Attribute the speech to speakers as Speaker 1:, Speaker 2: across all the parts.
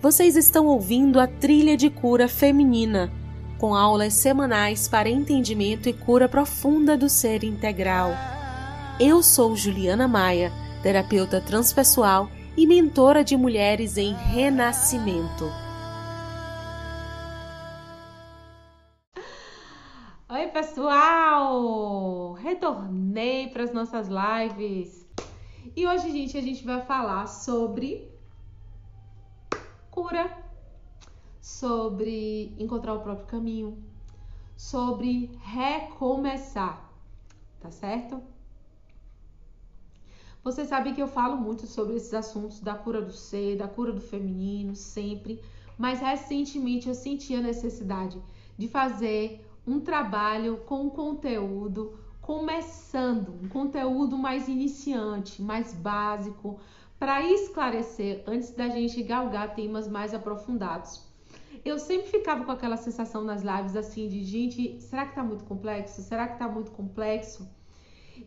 Speaker 1: Vocês estão ouvindo a trilha de cura feminina, com aulas semanais para entendimento e cura profunda do ser integral. Eu sou Juliana Maia, terapeuta transpessoal e mentora de mulheres em renascimento.
Speaker 2: Oi, pessoal! Retornei para as nossas lives. E hoje, gente, a gente vai falar sobre cura, sobre encontrar o próprio caminho, sobre recomeçar, tá certo? Vocês sabem que eu falo muito sobre esses assuntos da cura do ser, da cura do feminino, sempre, mas recentemente eu senti a necessidade de fazer um trabalho com conteúdo começando, um conteúdo mais iniciante, mais básico, para esclarecer antes da gente galgar temas mais aprofundados. Eu sempre ficava com aquela sensação nas lives assim de gente, será que tá muito complexo? Será que tá muito complexo?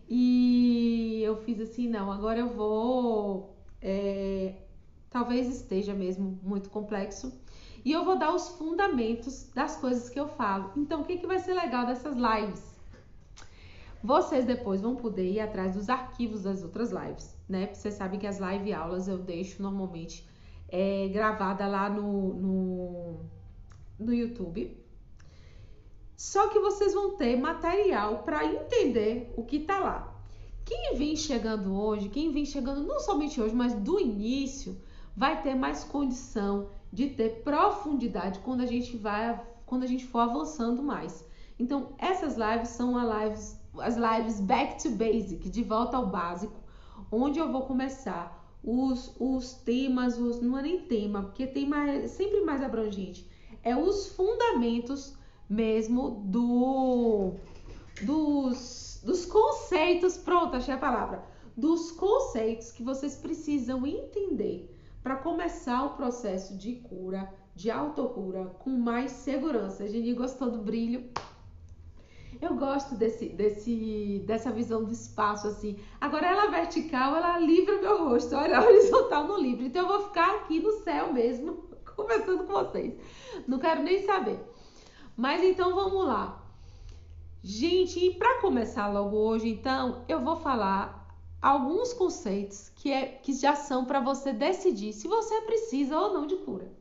Speaker 2: E eu fiz assim, não, agora eu vou. É, talvez esteja mesmo muito complexo. E eu vou dar os fundamentos das coisas que eu falo. Então, o que, que vai ser legal dessas lives? Vocês depois vão poder ir atrás dos arquivos das outras lives né? Você sabe que as live aulas eu deixo normalmente é, gravada lá no, no, no YouTube. Só que vocês vão ter material para entender o que tá lá. Quem vem chegando hoje, quem vem chegando não somente hoje, mas do início, vai ter mais condição de ter profundidade quando a gente vai, quando a gente for avançando mais. Então, essas lives são as lives, as lives back to basic, de volta ao básico, onde eu vou começar os, os temas, os, não é nem tema, porque tema é sempre mais abrangente, é os fundamentos mesmo do dos, dos conceitos, pronto, achei a palavra, dos conceitos que vocês precisam entender para começar o processo de cura, de autocura com mais segurança. A gente gostou do brilho? Eu gosto desse, desse, dessa visão do espaço assim. Agora ela vertical, ela livra meu rosto. Olha, a horizontal não livra. Então eu vou ficar aqui no céu mesmo, conversando com vocês. Não quero nem saber. Mas então vamos lá. Gente, e para começar logo hoje, então, eu vou falar alguns conceitos que, é, que já são para você decidir se você precisa ou não de cura.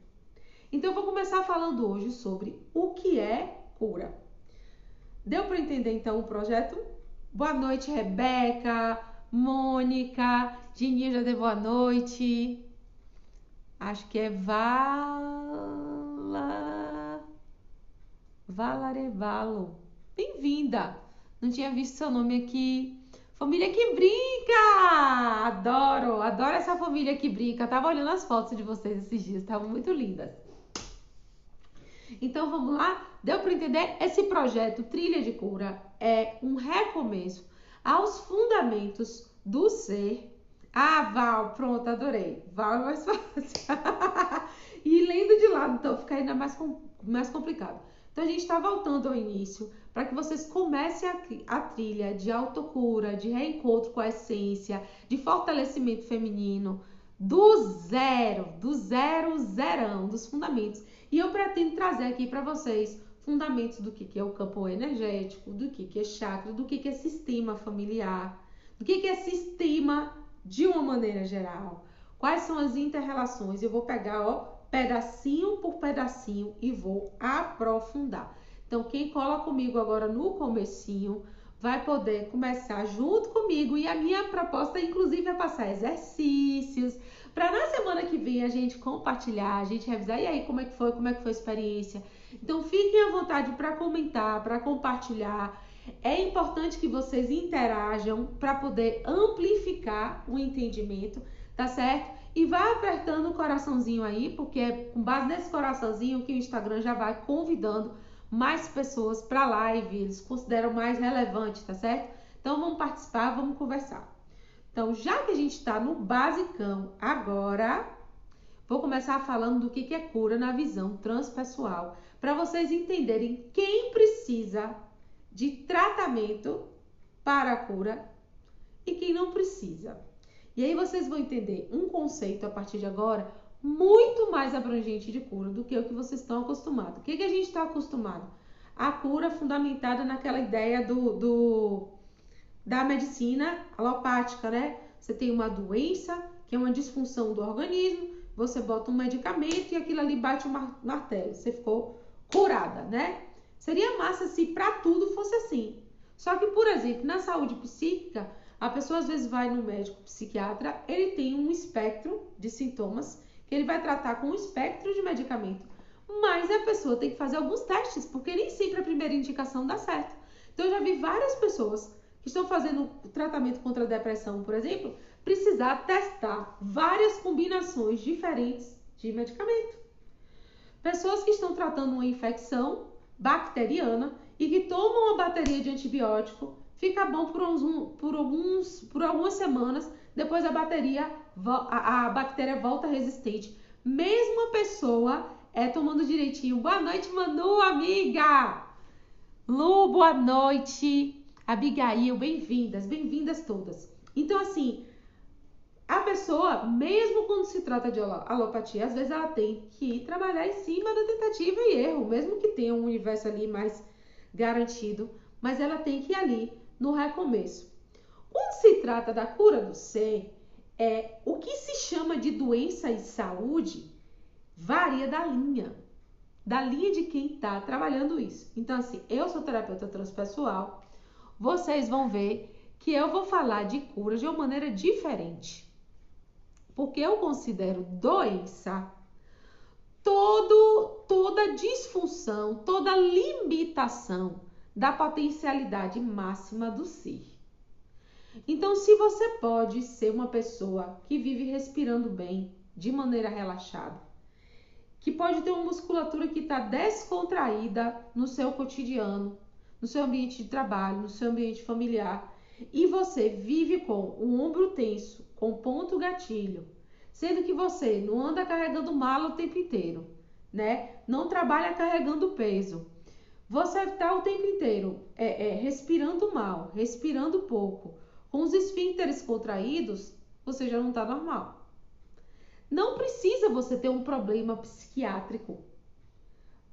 Speaker 2: Então, eu vou começar falando hoje sobre o que é cura. Deu para entender então o projeto? Boa noite, Rebeca, Mônica, Gininha já deu boa noite. Acho que é Vala. Valarevalo. Bem-vinda! Não tinha visto seu nome aqui. Família que brinca! Adoro, adoro essa família que brinca. tava olhando as fotos de vocês esses dias, estavam muito lindas. Então vamos lá? Deu para entender? Esse projeto Trilha de Cura é um recomeço aos fundamentos do ser. Ah, Val, pronto, adorei. Val é mais fácil. e lendo de lado, então fica ainda mais, mais complicado. Então a gente está voltando ao início para que vocês comecem a, a, trilha de autocura, de reencontro com a essência, de fortalecimento feminino, do zero, do zero, zerão, dos fundamentos. E eu pretendo trazer aqui para vocês fundamentos do que, que é o campo energético, do que, que é chakra, do que, que é sistema familiar, do que, que é sistema de uma maneira geral. Quais são as interrelações? Eu vou pegar, ó, pedacinho por pedacinho e vou aprofundar. Então, quem cola comigo agora no comecinho vai poder começar junto comigo e a minha proposta, inclusive, é passar exercícios para na semana que vem a gente compartilhar, a gente revisar e aí como é que foi, como é que foi a experiência então fiquem à vontade para comentar, para compartilhar. É importante que vocês interajam para poder amplificar o entendimento, tá certo? E vai apertando o coraçãozinho aí, porque é com base nesse coraçãozinho que o Instagram já vai convidando mais pessoas para live, eles consideram mais relevante, tá certo? Então vamos participar, vamos conversar. Então, já que a gente está no basicão agora, vou começar falando do que é cura na visão transpessoal para vocês entenderem quem precisa de tratamento para a cura e quem não precisa. E aí vocês vão entender um conceito a partir de agora muito mais abrangente de cura do que o que vocês estão acostumados. O que, que a gente está acostumado? A cura fundamentada naquela ideia do, do da medicina alopática, né? Você tem uma doença, que é uma disfunção do organismo, você bota um medicamento e aquilo ali bate um martelo. Você ficou curada, né? Seria massa se para tudo fosse assim. Só que, por exemplo, na saúde psíquica, a pessoa às vezes vai no médico psiquiatra, ele tem um espectro de sintomas que ele vai tratar com um espectro de medicamento. Mas a pessoa tem que fazer alguns testes, porque nem sempre a primeira indicação dá certo. Então eu já vi várias pessoas que estão fazendo tratamento contra a depressão, por exemplo, precisar testar várias combinações diferentes de medicamento. Pessoas que estão tratando uma infecção bacteriana e que tomam uma bateria de antibiótico, fica bom por, uns, por, alguns, por algumas semanas, depois a, bateria, a, a bactéria volta resistente. Mesmo a pessoa é tomando direitinho. Boa noite, Manu, amiga! Lu, boa noite! Abigail, bem-vindas, bem-vindas todas. Então, assim, a pessoa, mesmo quando se trata de alopatia, às vezes ela tem que trabalhar em cima da tentativa e erro, mesmo que tenha um universo ali mais garantido, mas ela tem que ir ali no recomeço. Quando se trata da cura do ser, é, o que se chama de doença e saúde varia da linha, da linha de quem está trabalhando isso. Então, assim, eu sou terapeuta transpessoal, vocês vão ver que eu vou falar de cura de uma maneira diferente. Porque eu considero doença todo, toda disfunção, toda limitação da potencialidade máxima do ser. Então, se você pode ser uma pessoa que vive respirando bem, de maneira relaxada, que pode ter uma musculatura que está descontraída no seu cotidiano, no seu ambiente de trabalho, no seu ambiente familiar, e você vive com o ombro tenso, com ponto gatilho, sendo que você não anda carregando mala o tempo inteiro, né? Não trabalha carregando peso. Você está o tempo inteiro é, é, respirando mal, respirando pouco, com os esfíncteres contraídos, você já não está normal. Não precisa você ter um problema psiquiátrico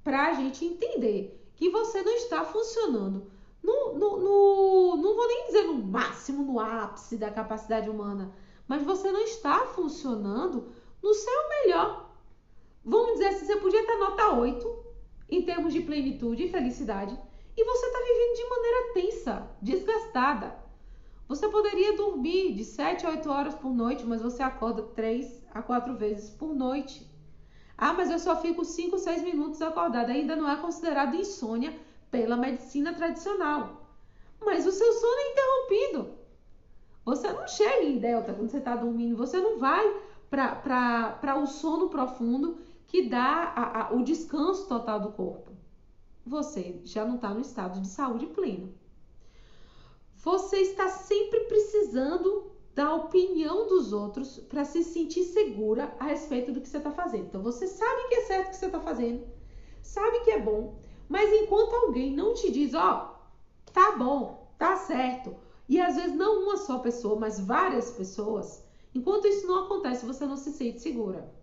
Speaker 2: para a gente entender que você não está funcionando no, no, no, não vou nem dizer no máximo, no ápice da capacidade humana, mas você não está funcionando no seu melhor. Vamos dizer assim, você podia ter nota 8 em termos de plenitude e felicidade, e você está vivendo de maneira tensa, desgastada. Você poderia dormir de 7 a 8 horas por noite, mas você acorda 3 a 4 vezes por noite. Ah, mas eu só fico 5, 6 minutos acordada. Ainda não é considerado insônia pela medicina tradicional. Mas o seu sono é interrompido. Você não chega em delta quando você está dormindo. Você não vai para o sono profundo que dá a, a, o descanso total do corpo. Você já não está no estado de saúde pleno. Você está sempre precisando da opinião dos outros para se sentir segura a respeito do que você está fazendo. Então você sabe que é certo o que você está fazendo, sabe que é bom, mas enquanto alguém não te diz, ó, oh, tá bom, tá certo, e às vezes não uma só pessoa, mas várias pessoas, enquanto isso não acontece, você não se sente segura.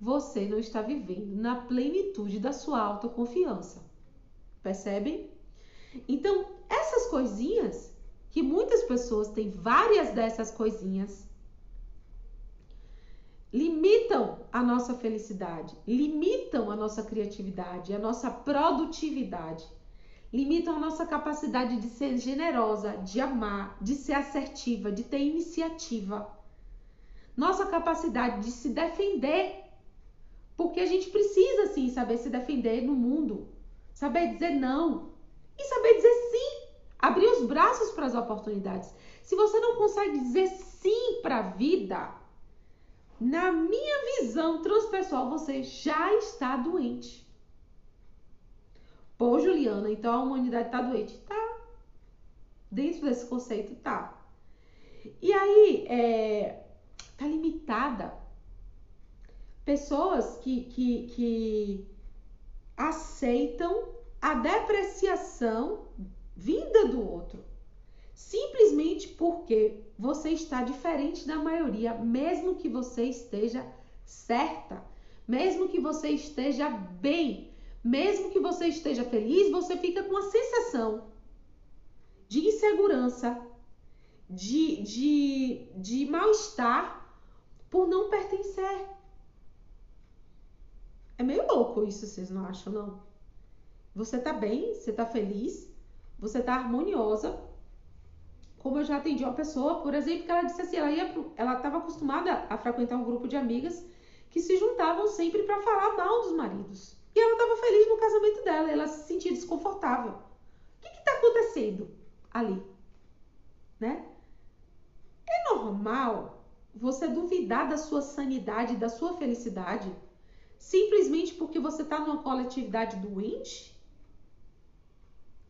Speaker 2: Você não está vivendo na plenitude da sua autoconfiança. Percebem? Então, essas coisinhas que muitas pessoas têm várias dessas coisinhas, limitam a nossa felicidade, limitam a nossa criatividade, a nossa produtividade, limitam a nossa capacidade de ser generosa, de amar, de ser assertiva, de ter iniciativa, nossa capacidade de se defender, porque a gente precisa sim saber se defender no mundo, saber dizer não. E saber dizer sim. Abrir os braços para as oportunidades. Se você não consegue dizer sim para a vida, na minha visão transpessoal, você já está doente. Pô, Juliana, então a humanidade está doente? Tá. Dentro desse conceito, tá. E aí, é, tá limitada. Pessoas que, que, que aceitam a depreciação vinda do outro, simplesmente porque você está diferente da maioria, mesmo que você esteja certa, mesmo que você esteja bem, mesmo que você esteja feliz, você fica com a sensação de insegurança, de, de, de mal-estar por não pertencer. É meio louco isso, vocês não acham, não? Você tá bem, você tá feliz, você tá harmoniosa. Como eu já atendi uma pessoa, por exemplo, que ela disse assim, ela ia pro, ela estava acostumada a frequentar um grupo de amigas que se juntavam sempre para falar mal dos maridos. E ela estava feliz no casamento dela, ela se sentia desconfortável. O que está acontecendo ali? Né? É normal você duvidar da sua sanidade, da sua felicidade, simplesmente porque você está numa coletividade doente?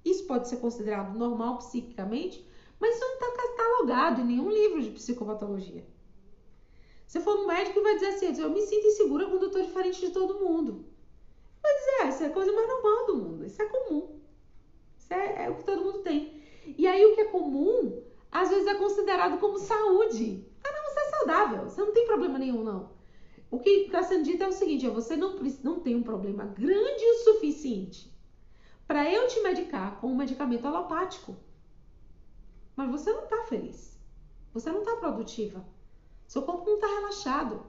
Speaker 2: Isso pode ser considerado normal psiquicamente, mas isso não está catalogado em nenhum livro de psicopatologia. Se for um médico vai dizer assim, eu me sinto insegura quando eu estou diferente de todo mundo. Dizer, ah, isso é a coisa mais normal do mundo, isso é comum. Isso é, é o que todo mundo tem. E aí o que é comum, às vezes é considerado como saúde. Ah, não, você é saudável, você não tem problema nenhum, não. O que está sendo dito é o seguinte, é, você não, não tem um problema grande o suficiente para eu te medicar com um medicamento alopático. Mas você não está feliz. Você não está produtiva. Seu corpo não está relaxado.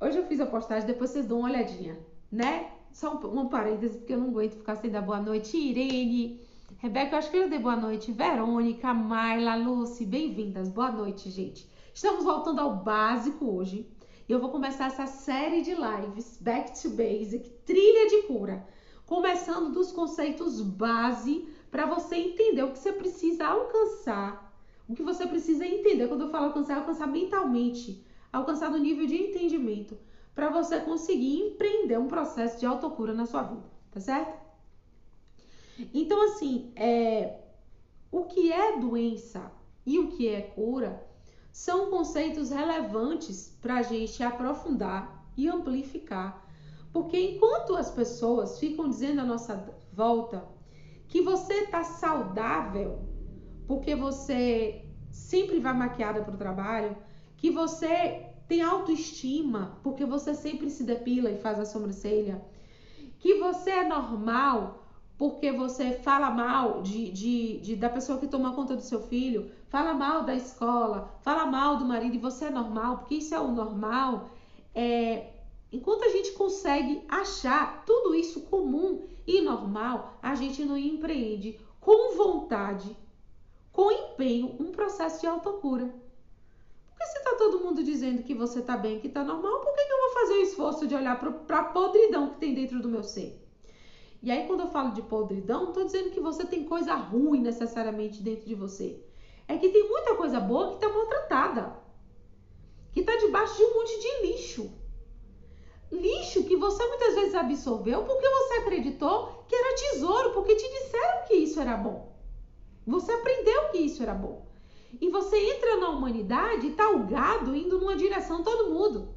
Speaker 2: Hoje eu fiz a postagem, depois vocês dão uma olhadinha, né? Só um, um parêntese, porque eu não aguento ficar sem dar boa noite. Irene, Rebeca, eu acho que eu dei boa noite. Verônica, Mayla, Lucy, bem-vindas. Boa noite, gente. Estamos voltando ao básico hoje. E eu vou começar essa série de lives, Back to Basic, Trilha de Cura começando dos conceitos base para você entender o que você precisa alcançar. O que você precisa entender, quando eu falo alcançar, é alcançar mentalmente, alcançar no nível de entendimento, para você conseguir empreender um processo de autocura na sua vida, tá certo? Então, assim, é, o que é doença e o que é cura são conceitos relevantes para a gente aprofundar e amplificar porque enquanto as pessoas ficam dizendo à nossa volta que você está saudável porque você sempre vai maquiada para o trabalho, que você tem autoestima porque você sempre se depila e faz a sobrancelha, que você é normal porque você fala mal de, de, de, da pessoa que toma conta do seu filho, fala mal da escola, fala mal do marido e você é normal, porque isso é o normal, é, Enquanto a gente consegue achar tudo isso comum e normal, a gente não empreende com vontade, com empenho, um processo de autocura. Porque se tá todo mundo dizendo que você tá bem, que tá normal, por que, eu vou fazer o esforço de olhar para a podridão que tem dentro do meu ser? E aí, quando eu falo de podridão, não tô dizendo que você tem coisa ruim necessariamente dentro de você. É que tem muita coisa boa que tá maltratada, que tá debaixo de um monte de lixo lixo que você muitas vezes absorveu porque você acreditou que era tesouro, porque te disseram que isso era bom. Você aprendeu que isso era bom. E você entra na humanidade, tá o gado indo numa direção todo mundo.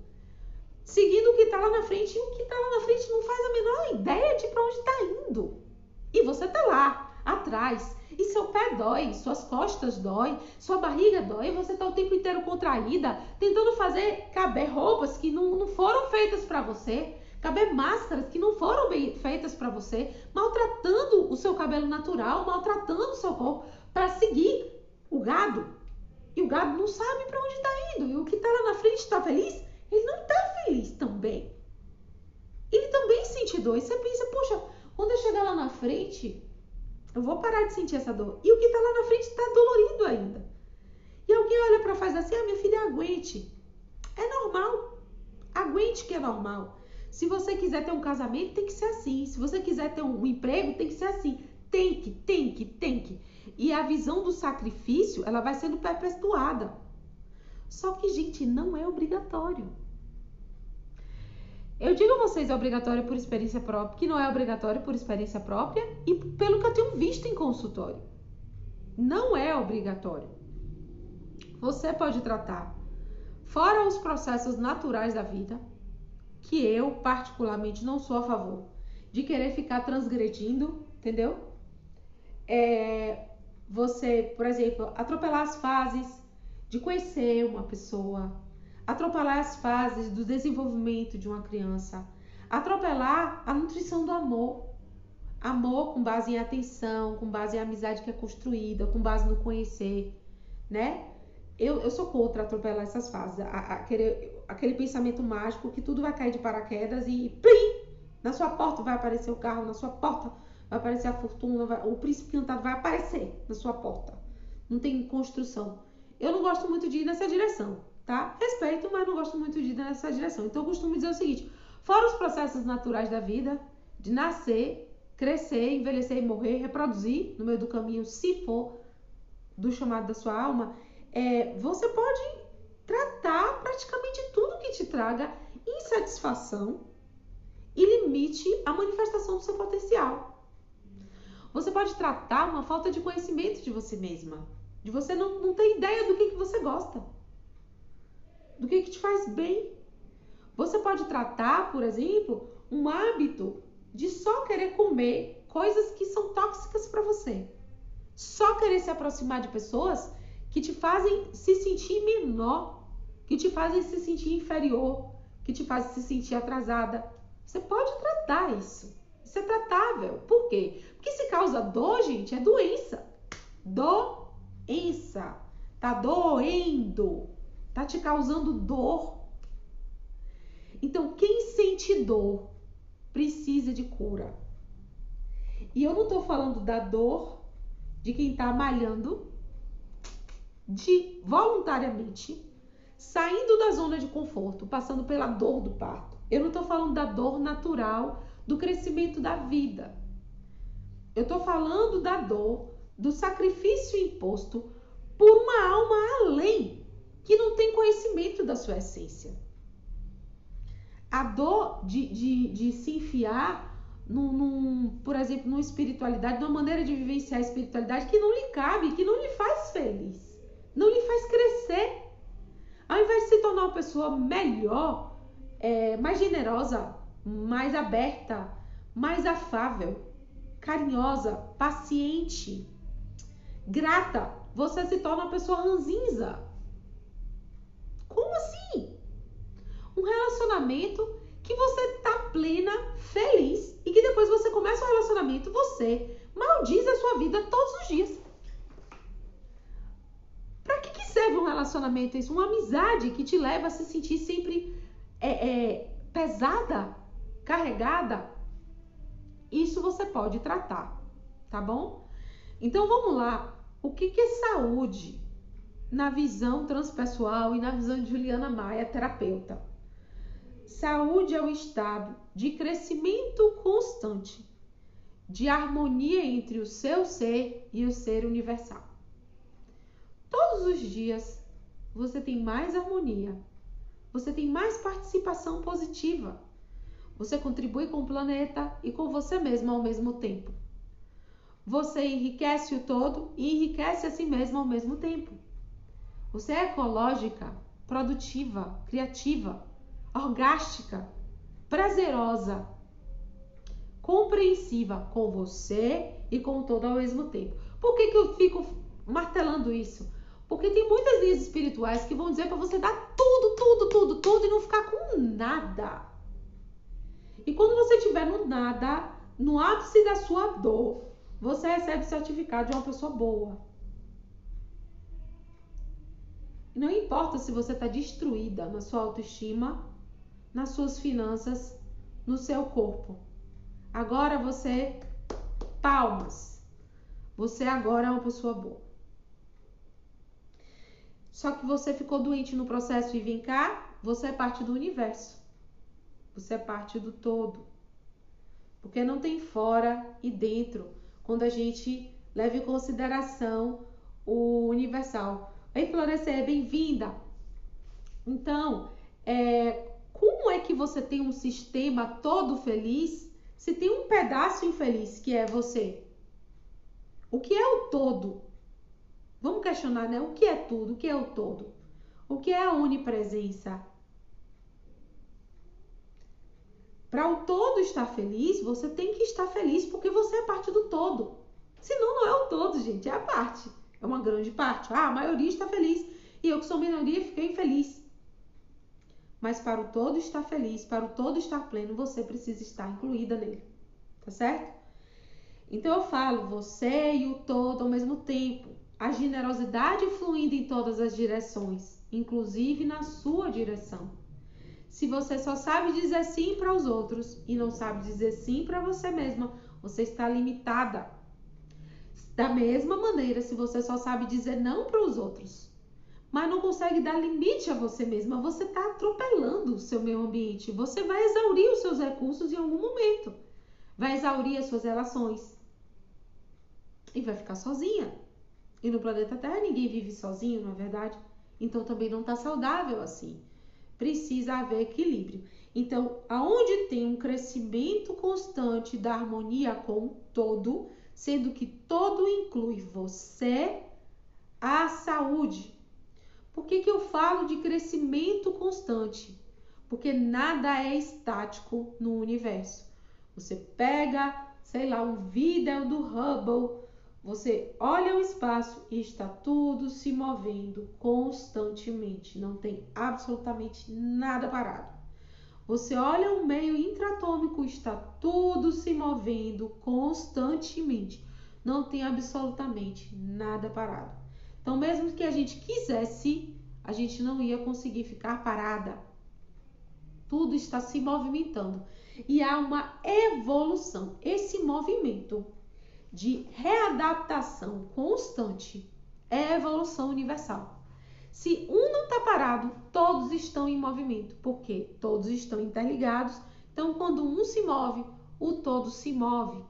Speaker 2: Seguindo o que está lá na frente, e o que está lá na frente não faz a menor ideia de para onde está indo. E você tá lá, atrás, e seu pé dói, suas costas dói, sua barriga dói, você está o tempo inteiro contraída, tentando fazer caber roupas que não, não foram feitas para você, caber máscaras que não foram bem feitas para você, maltratando o seu cabelo natural, maltratando o seu corpo para seguir o gado. E o gado não sabe para onde está indo. E o que está lá na frente está feliz? Ele não está feliz também. Ele também sente dor. E você pensa, poxa, quando eu chegar lá na frente, eu vou parar de sentir essa dor. E o que está lá na frente está dolorido ainda. E alguém olha para faz assim: ah, minha filha, aguente. É normal. Aguente que é normal. Se você quiser ter um casamento, tem que ser assim. Se você quiser ter um emprego, tem que ser assim. Tem que, tem que, tem que. E a visão do sacrifício, ela vai sendo perpetuada. Só que, gente, não é obrigatório. Eu digo a vocês é obrigatório por experiência própria, que não é obrigatório por experiência própria e pelo que eu tenho visto em consultório. Não é obrigatório. Você pode tratar fora os processos naturais da vida, que eu particularmente não sou a favor de querer ficar transgredindo, entendeu? É, você, por exemplo, atropelar as fases de conhecer uma pessoa, atropelar as fases do desenvolvimento de uma criança, atropelar a nutrição do amor. Amor com base em atenção, com base em amizade que é construída, com base no conhecer, né? Eu, eu sou contra atropelar essas fases. A, a, aquele, aquele pensamento mágico que tudo vai cair de paraquedas e plim! Na sua porta vai aparecer o carro, na sua porta vai aparecer a fortuna, vai, o príncipe encantado vai aparecer na sua porta. Não tem construção. Eu não gosto muito de ir nessa direção, tá? Respeito, mas não gosto muito de ir nessa direção. Então eu costumo dizer o seguinte: fora os processos naturais da vida, de nascer, crescer, envelhecer e morrer, reproduzir no meio do caminho, se for do chamado da sua alma, é, você pode tratar praticamente tudo que te traga insatisfação e limite a manifestação do seu potencial. Você pode tratar uma falta de conhecimento de você mesma, de você não, não ter ideia do que, que você gosta, do que, que te faz bem. Você pode tratar, por exemplo, um hábito de só querer comer coisas que são tóxicas para você. Só querer se aproximar de pessoas que te fazem se sentir menor, que te fazem se sentir inferior, que te fazem se sentir atrasada. Você pode tratar isso. Isso é tratável. Por quê? Porque se causa dor, gente, é doença. Doença. Tá doendo. Tá te causando dor. Então, quem sente dor precisa de cura. E eu não tô falando da dor de quem tá malhando de voluntariamente saindo da zona de conforto, passando pela dor do parto. Eu não estou falando da dor natural do crescimento da vida. Eu estou falando da dor do sacrifício imposto por uma alma além que não tem conhecimento da sua essência. A dor de, de, de se enfiar num, num, por exemplo, numa espiritualidade, numa maneira de vivenciar a espiritualidade que não lhe cabe, que não lhe faz feliz não lhe faz crescer. Ao invés de se tornar uma pessoa melhor, é, mais generosa, mais aberta, mais afável, carinhosa, paciente, grata, você se torna uma pessoa ranzinza. Como assim? Um relacionamento que você tá plena, feliz e que depois você começa o um relacionamento, você maldiz a sua vida todos os dias serve um relacionamento isso? Uma amizade que te leva a se sentir sempre é, é, pesada, carregada. Isso você pode tratar, tá bom? Então vamos lá. O que, que é saúde na visão transpessoal e na visão de Juliana Maia, terapeuta? Saúde é o estado de crescimento constante, de harmonia entre o seu ser e o ser universal. Todos os dias você tem mais harmonia, você tem mais participação positiva. Você contribui com o planeta e com você mesmo ao mesmo tempo. Você enriquece o todo e enriquece a si mesmo ao mesmo tempo. Você é ecológica, produtiva, criativa, orgástica, prazerosa, compreensiva com você e com todo ao mesmo tempo. Por que, que eu fico martelando isso? Porque tem muitas linhas espirituais que vão dizer para você dar tudo, tudo, tudo, tudo e não ficar com nada. E quando você estiver no nada, no ápice da sua dor, você recebe o certificado de uma pessoa boa. Não importa se você está destruída na sua autoestima, nas suas finanças, no seu corpo. Agora você, palmas. Você agora é uma pessoa boa. Só que você ficou doente no processo e vem cá, você é parte do universo. Você é parte do todo. Porque não tem fora e dentro quando a gente leva em consideração o universal. Oi, Florescer, bem-vinda! Então, é, como é que você tem um sistema todo feliz se tem um pedaço infeliz que é você? O que é o todo? Vamos questionar, né? O que é tudo? O que é o todo? O que é a onipresença? Para o todo estar feliz, você tem que estar feliz porque você é parte do todo. Senão não é o todo, gente, é a parte. É uma grande parte. Ah, a maioria está feliz e eu que sou minoria fiquei infeliz. Mas para o todo estar feliz, para o todo estar pleno, você precisa estar incluída nele. Tá certo? Então eu falo, você e o todo ao mesmo tempo. A generosidade fluindo em todas as direções, inclusive na sua direção. Se você só sabe dizer sim para os outros e não sabe dizer sim para você mesma, você está limitada. Da mesma maneira, se você só sabe dizer não para os outros, mas não consegue dar limite a você mesma, você está atropelando o seu meio ambiente. Você vai exaurir os seus recursos em algum momento, vai exaurir as suas relações e vai ficar sozinha. E no planeta Terra ninguém vive sozinho, não é verdade? Então também não está saudável assim. Precisa haver equilíbrio. Então, aonde tem um crescimento constante da harmonia com o todo, sendo que todo inclui você, a saúde. Por que, que eu falo de crescimento constante? Porque nada é estático no universo. Você pega, sei lá, um vídeo do Hubble, você olha o espaço e está tudo se movendo constantemente, não tem absolutamente nada parado. Você olha o meio intratômico, está tudo se movendo constantemente. Não tem absolutamente nada parado. Então, mesmo que a gente quisesse, a gente não ia conseguir ficar parada. Tudo está se movimentando e há uma evolução. Esse movimento de readaptação constante é evolução universal. Se um não está parado, todos estão em movimento, porque todos estão interligados. Então, quando um se move, o todo se move.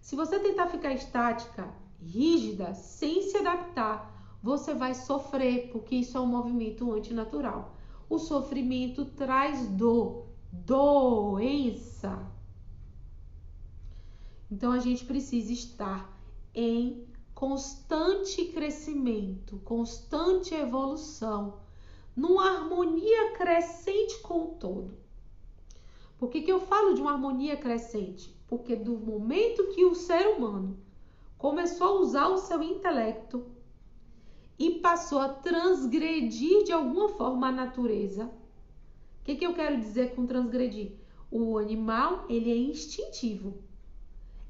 Speaker 2: Se você tentar ficar estática, rígida, sem se adaptar, você vai sofrer, porque isso é um movimento antinatural. O sofrimento traz dor, doença. Então a gente precisa estar em constante crescimento, constante evolução, numa harmonia crescente com o todo. Por que, que eu falo de uma harmonia crescente? Porque do momento que o ser humano começou a usar o seu intelecto e passou a transgredir de alguma forma a natureza, o que, que eu quero dizer com transgredir? O animal ele é instintivo.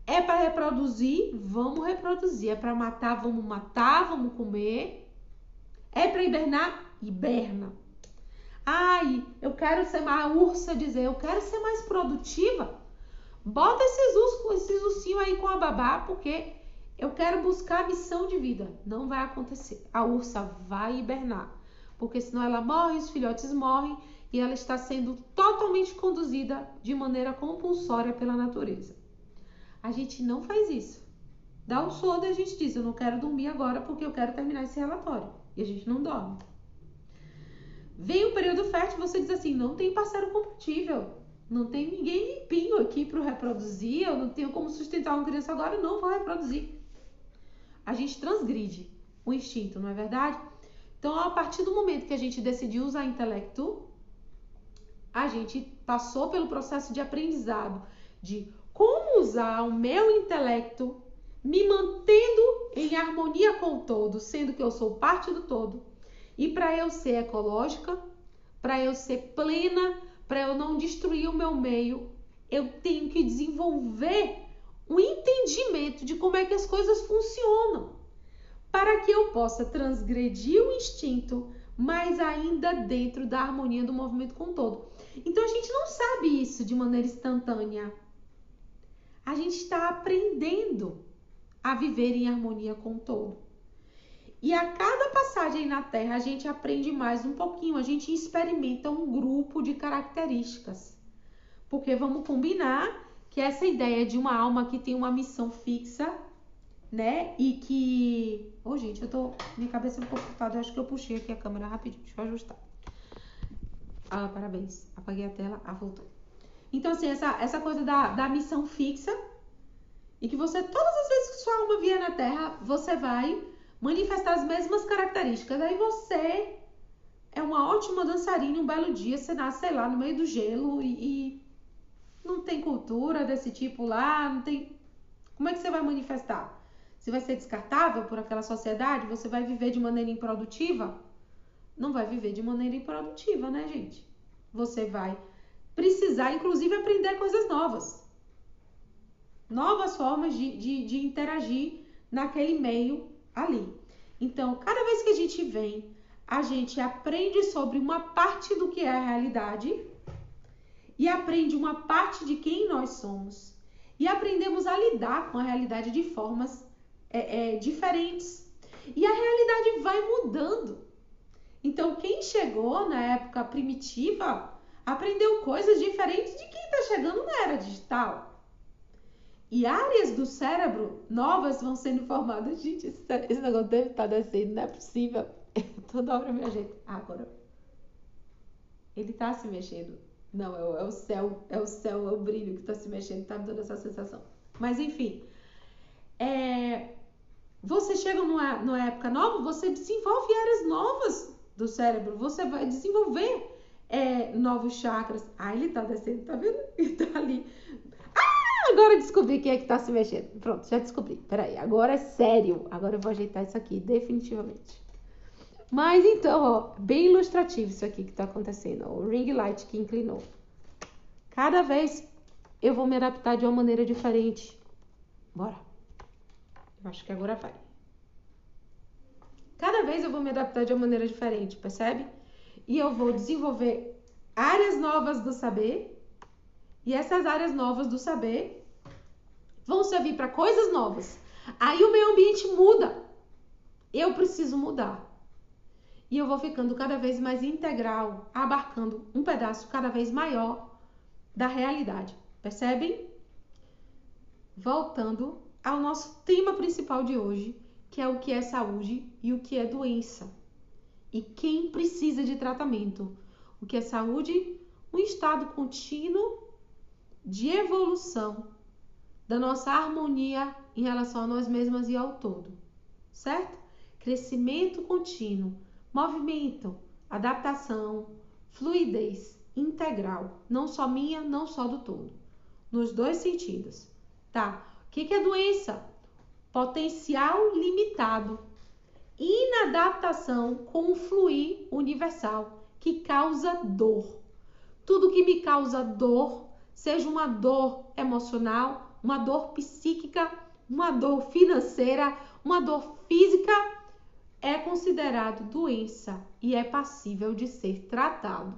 Speaker 2: É para reproduzir, vamos reproduzir. É para matar, vamos matar, vamos comer. É para hibernar, hiberna. Ai, eu quero ser mais a ursa dizer, eu quero ser mais produtiva. Bota esses ursos, esses ursinhos aí com a babá, porque eu quero buscar a missão de vida. Não vai acontecer. A ursa vai hibernar, porque senão ela morre, os filhotes morrem e ela está sendo totalmente conduzida de maneira compulsória pela natureza. A gente não faz isso. Dá um sono e a gente diz: Eu não quero dormir agora porque eu quero terminar esse relatório. E a gente não dorme. Vem o período fértil, você diz assim: Não tem parceiro compatível. Não tem ninguém limpinho aqui para reproduzir. Eu não tenho como sustentar uma criança agora. Eu não vou reproduzir. A gente transgride o instinto, não é verdade? Então, a partir do momento que a gente decidiu usar intelecto, a gente passou pelo processo de aprendizado de como usar o meu intelecto, me mantendo em harmonia com o todo, sendo que eu sou parte do todo. E para eu ser ecológica, para eu ser plena, para eu não destruir o meu meio, eu tenho que desenvolver um entendimento de como é que as coisas funcionam, para que eu possa transgredir o instinto, mas ainda dentro da harmonia do movimento com o todo. Então a gente não sabe isso de maneira instantânea a gente está aprendendo a viver em harmonia com o todo. E a cada passagem na Terra, a gente aprende mais um pouquinho, a gente experimenta um grupo de características. Porque vamos combinar que essa ideia de uma alma que tem uma missão fixa, né? E que. Ô, oh, gente, eu tô. Minha cabeça ficou cortada, eu acho que eu puxei aqui a câmera rapidinho, deixa eu ajustar. Ah, parabéns. Apaguei a tela, ah, voltou. Então, assim, essa, essa coisa da, da missão fixa e que você, todas as vezes que sua alma vier na Terra, você vai manifestar as mesmas características. Aí você é uma ótima dançarina. Um belo dia você nasce, sei lá, no meio do gelo e, e não tem cultura desse tipo lá, não tem. Como é que você vai manifestar? Você vai ser descartável por aquela sociedade? Você vai viver de maneira improdutiva? não vai viver de maneira improdutiva, né, gente? Você vai precisar, inclusive, aprender coisas novas. Novas formas de, de, de interagir naquele meio ali. Então, cada vez que a gente vem, a gente aprende sobre uma parte do que é a realidade e aprende uma parte de quem nós somos. E aprendemos a lidar com a realidade de formas é, é, diferentes. E a realidade vai mudando. Então, quem chegou na época primitiva aprendeu coisas diferentes de quem está chegando na era digital. E áreas do cérebro novas vão sendo formadas. Gente, esse, negócio deve estar tá descendo, não é possível. Toda hora me ajeito. Agora. Ele está se mexendo. Não, é o, é o, céu, é o céu, é o brilho que está se mexendo, está me dando essa sensação. Mas enfim. É, você chega numa, numa época nova, você desenvolve áreas novas do cérebro. Você vai desenvolver é, novos chakras. Ah, ele tá descendo, tá vendo? Ele tá ali. Ah, agora descobri quem é que tá se mexendo. Pronto, já descobri. Peraí, agora é sério. Agora eu vou ajeitar isso aqui, definitivamente. Mas então, ó, bem ilustrativo isso aqui que tá acontecendo. Ó, o ring light que inclinou. Cada vez eu vou me adaptar de uma maneira diferente. Bora. Eu acho que agora vai. Cada vez eu vou me adaptar de uma maneira diferente, percebe? E eu vou desenvolver áreas novas do saber. E essas áreas novas do saber vão servir para coisas novas. Aí o meio ambiente muda. Eu preciso mudar. E eu vou ficando cada vez mais integral, abarcando um pedaço cada vez maior da realidade. Percebem? Voltando ao nosso tema principal de hoje, que é o que é saúde e o que é doença. E quem precisa de tratamento. O que é saúde? Um estado contínuo de evolução da nossa harmonia em relação a nós mesmas e ao todo, certo? Crescimento contínuo, movimento, adaptação, fluidez integral, não só minha, não só do todo, nos dois sentidos, tá? O que é doença? potencial limitado, inadaptação com o fluir universal que causa dor. Tudo que me causa dor, seja uma dor emocional, uma dor psíquica, uma dor financeira, uma dor física, é considerado doença e é passível de ser tratado.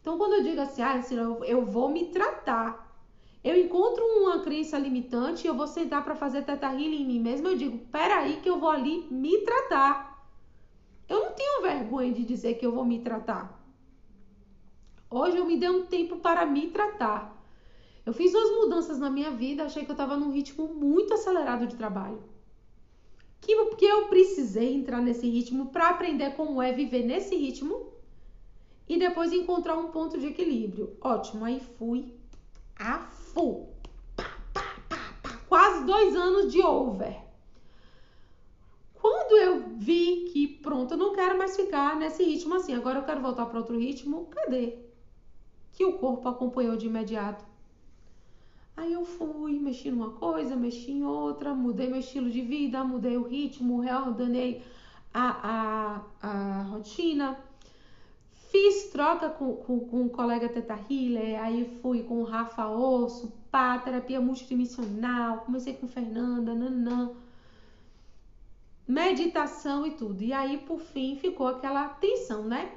Speaker 2: Então, quando eu digo assim, ah, eu vou me tratar, eu encontro uma crença limitante e eu vou sentar para fazer teta healing em mim mesmo, eu digo, peraí que eu vou ali me tratar. Eu não tenho vergonha de dizer que eu vou me tratar. Hoje eu me dei um tempo para me tratar. Eu fiz umas mudanças na minha vida, achei que eu estava num ritmo muito acelerado de trabalho. Que, que eu precisei entrar nesse ritmo para aprender como é viver nesse ritmo e depois encontrar um ponto de equilíbrio. Ótimo, aí fui a Quase dois anos de over. Quando eu vi que, pronto, eu não quero mais ficar nesse ritmo assim, agora eu quero voltar para outro ritmo, cadê? Que o corpo acompanhou de imediato. Aí eu fui, mexi numa coisa, mexi em outra, mudei meu estilo de vida, mudei o ritmo, reordenei a, a, a rotina Fiz troca com, com, com colega Teta Healer, aí fui com o Rafa Osso, pá, terapia multidimensional, comecei com Fernanda, nanã, meditação e tudo. E aí, por fim, ficou aquela tensão, né?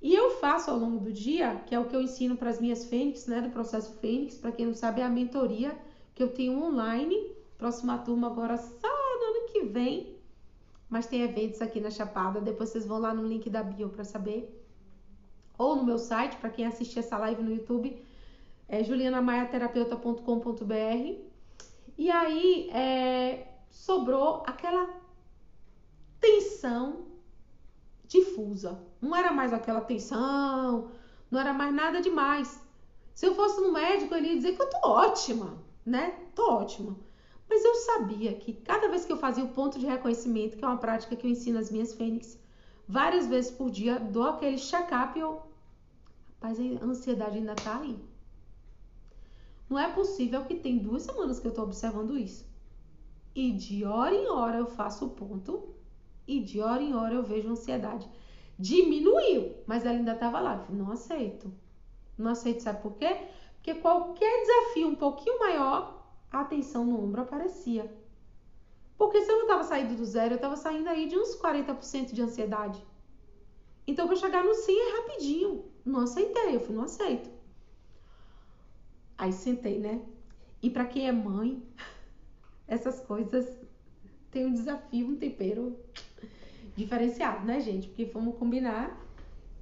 Speaker 2: E eu faço ao longo do dia, que é o que eu ensino para as minhas fênix, né, do processo fênix, para quem não sabe, é a mentoria que eu tenho online. Próxima turma agora só no ano que vem, mas tem eventos aqui na Chapada, depois vocês vão lá no link da bio para saber ou no meu site, para quem assistir essa live no YouTube, é julianamaiaterapeuta.com.br. E aí é, sobrou aquela tensão difusa. Não era mais aquela tensão, não era mais nada demais. Se eu fosse no médico, ele ia dizer que eu tô ótima, né? Tô ótima. Mas eu sabia que cada vez que eu fazia o ponto de reconhecimento, que é uma prática que eu ensino às minhas fênix, várias vezes por dia, dou aquele check-up eu mas a ansiedade ainda tá aí. Não é possível que tem duas semanas que eu tô observando isso. E de hora em hora eu faço o ponto e de hora em hora eu vejo ansiedade. Diminuiu, mas ela ainda estava lá. Eu falei, não aceito. Não aceito, sabe por quê? Porque qualquer desafio um pouquinho maior, a atenção no ombro aparecia. Porque se eu não estava saindo do zero, eu estava saindo aí de uns 40% de ansiedade. Então, para chegar no 100 é rapidinho. Não aceitei, eu falei, não aceito. Aí sentei, né? E para quem é mãe, essas coisas tem um desafio, um tempero diferenciado, né, gente? Porque vamos combinar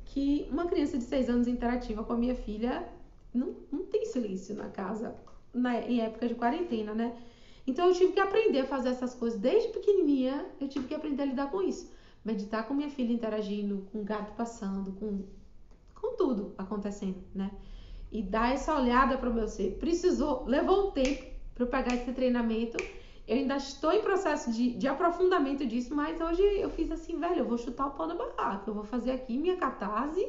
Speaker 2: que uma criança de 6 anos interativa com a minha filha não, não tem silêncio na casa na, em época de quarentena, né? Então eu tive que aprender a fazer essas coisas desde pequenininha, eu tive que aprender a lidar com isso. Meditar com minha filha interagindo, com o gato passando, com tudo acontecendo, né? E dar essa olhada para o meu ser. Precisou, levou um tempo para eu pegar esse treinamento eu ainda estou em processo de, de aprofundamento disso, mas hoje eu fiz assim, velho, eu vou chutar o pau da barraca, eu vou fazer aqui minha catarse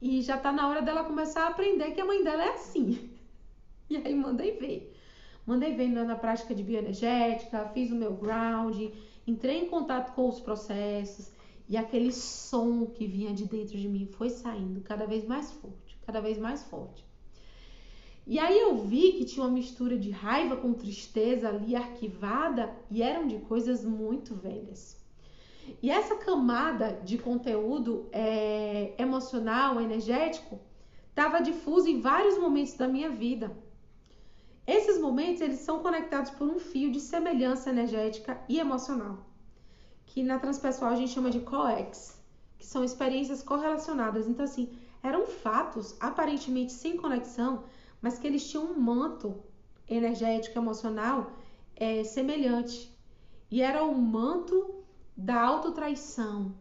Speaker 2: e já tá na hora dela começar a aprender que a mãe dela é assim. E aí mandei ver. Mandei ver na prática de bioenergética, fiz o meu ground, entrei em contato com os processos e aquele som que vinha de dentro de mim foi saindo cada vez mais forte, cada vez mais forte. E aí eu vi que tinha uma mistura de raiva com tristeza ali arquivada e eram de coisas muito velhas. E essa camada de conteúdo é, emocional, energético, estava difusa em vários momentos da minha vida. Esses momentos eles são conectados por um fio de semelhança energética e emocional, que na transpessoal a gente chama de coex, que são experiências correlacionadas. Então assim, eram fatos aparentemente sem conexão, mas que eles tinham um manto energético, emocional é, semelhante. E era o manto da autotraição.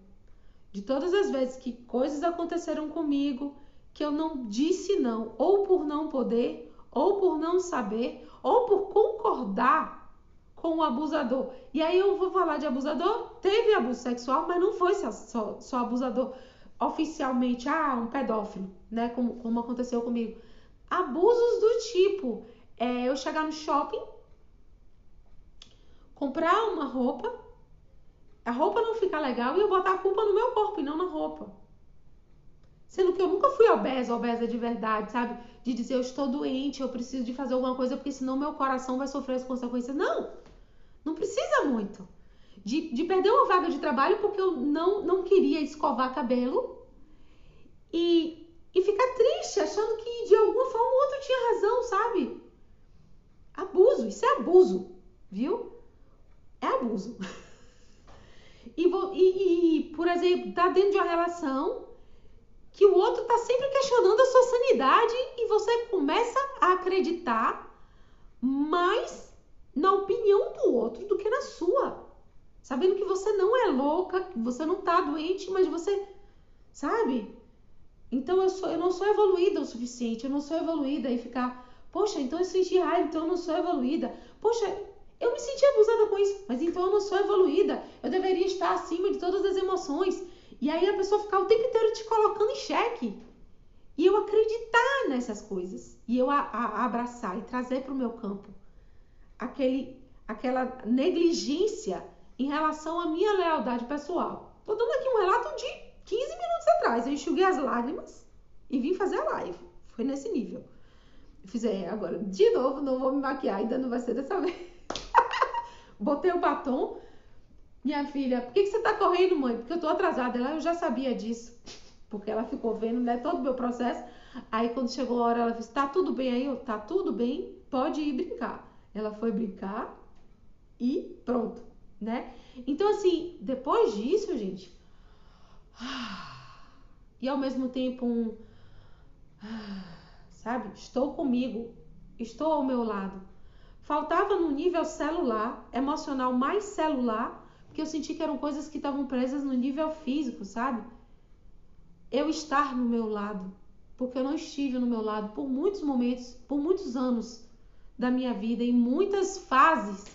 Speaker 2: De todas as vezes que coisas aconteceram comigo que eu não disse não, ou por não poder, ou por não saber, ou por concordar com o abusador. E aí eu vou falar de abusador, teve abuso sexual, mas não foi só, só abusador oficialmente, ah, um pedófilo, né? Como, como aconteceu comigo. Abusos do tipo é, eu chegar no shopping, comprar uma roupa, a roupa não ficar legal e eu botar a culpa no meu corpo e não na roupa. Sendo que eu nunca fui obesa, obesa de verdade, sabe? De dizer eu estou doente, eu preciso de fazer alguma coisa porque senão meu coração vai sofrer as consequências. Não! Não precisa muito. De, de perder uma vaga de trabalho porque eu não, não queria escovar cabelo e e ficar triste, achando que de alguma forma o outro tinha razão, sabe? Abuso, isso é abuso, viu? É abuso. E, e, e por exemplo, tá dentro de uma relação que o outro tá sempre questionando a sua sanidade e você começa a acreditar mais na opinião do outro do que na sua. Sabendo que você não é louca, você não tá doente, mas você, sabe? Então eu, sou, eu não sou evoluída o suficiente, eu não sou evoluída e ficar, poxa, então eu senti raiva, então eu não sou evoluída. Poxa, eu me senti abusada com isso, mas então eu não sou evoluída. Eu deveria estar acima de todas as emoções. E aí a pessoa ficar o tempo inteiro te colocando em xeque. E eu acreditar nessas coisas. E eu a, a, abraçar e trazer para o meu campo aquele, aquela negligência em relação à minha lealdade pessoal. Tô dando aqui um relato de 15 minutos atrás. Eu enxuguei as lágrimas e vim fazer a live. Foi nesse nível. Eu fiz, é, agora, de novo, não vou me maquiar, ainda não vai ser dessa vez. Botei o batom. Minha filha, por que, que você tá correndo, mãe? Porque eu tô atrasada. Ela, eu já sabia disso. Porque ela ficou vendo, né, todo o meu processo. Aí, quando chegou a hora, ela disse, tá tudo bem aí? Eu, tá tudo bem, pode ir brincar. Ela foi brincar e pronto, né? Então, assim, depois disso, gente, e ao mesmo tempo um. Sabe? Estou comigo, estou ao meu lado. Faltava no nível celular, emocional mais celular, porque eu senti que eram coisas que estavam presas no nível físico, sabe? Eu estar no meu lado, porque eu não estive no meu lado por muitos momentos, por muitos anos da minha vida, em muitas fases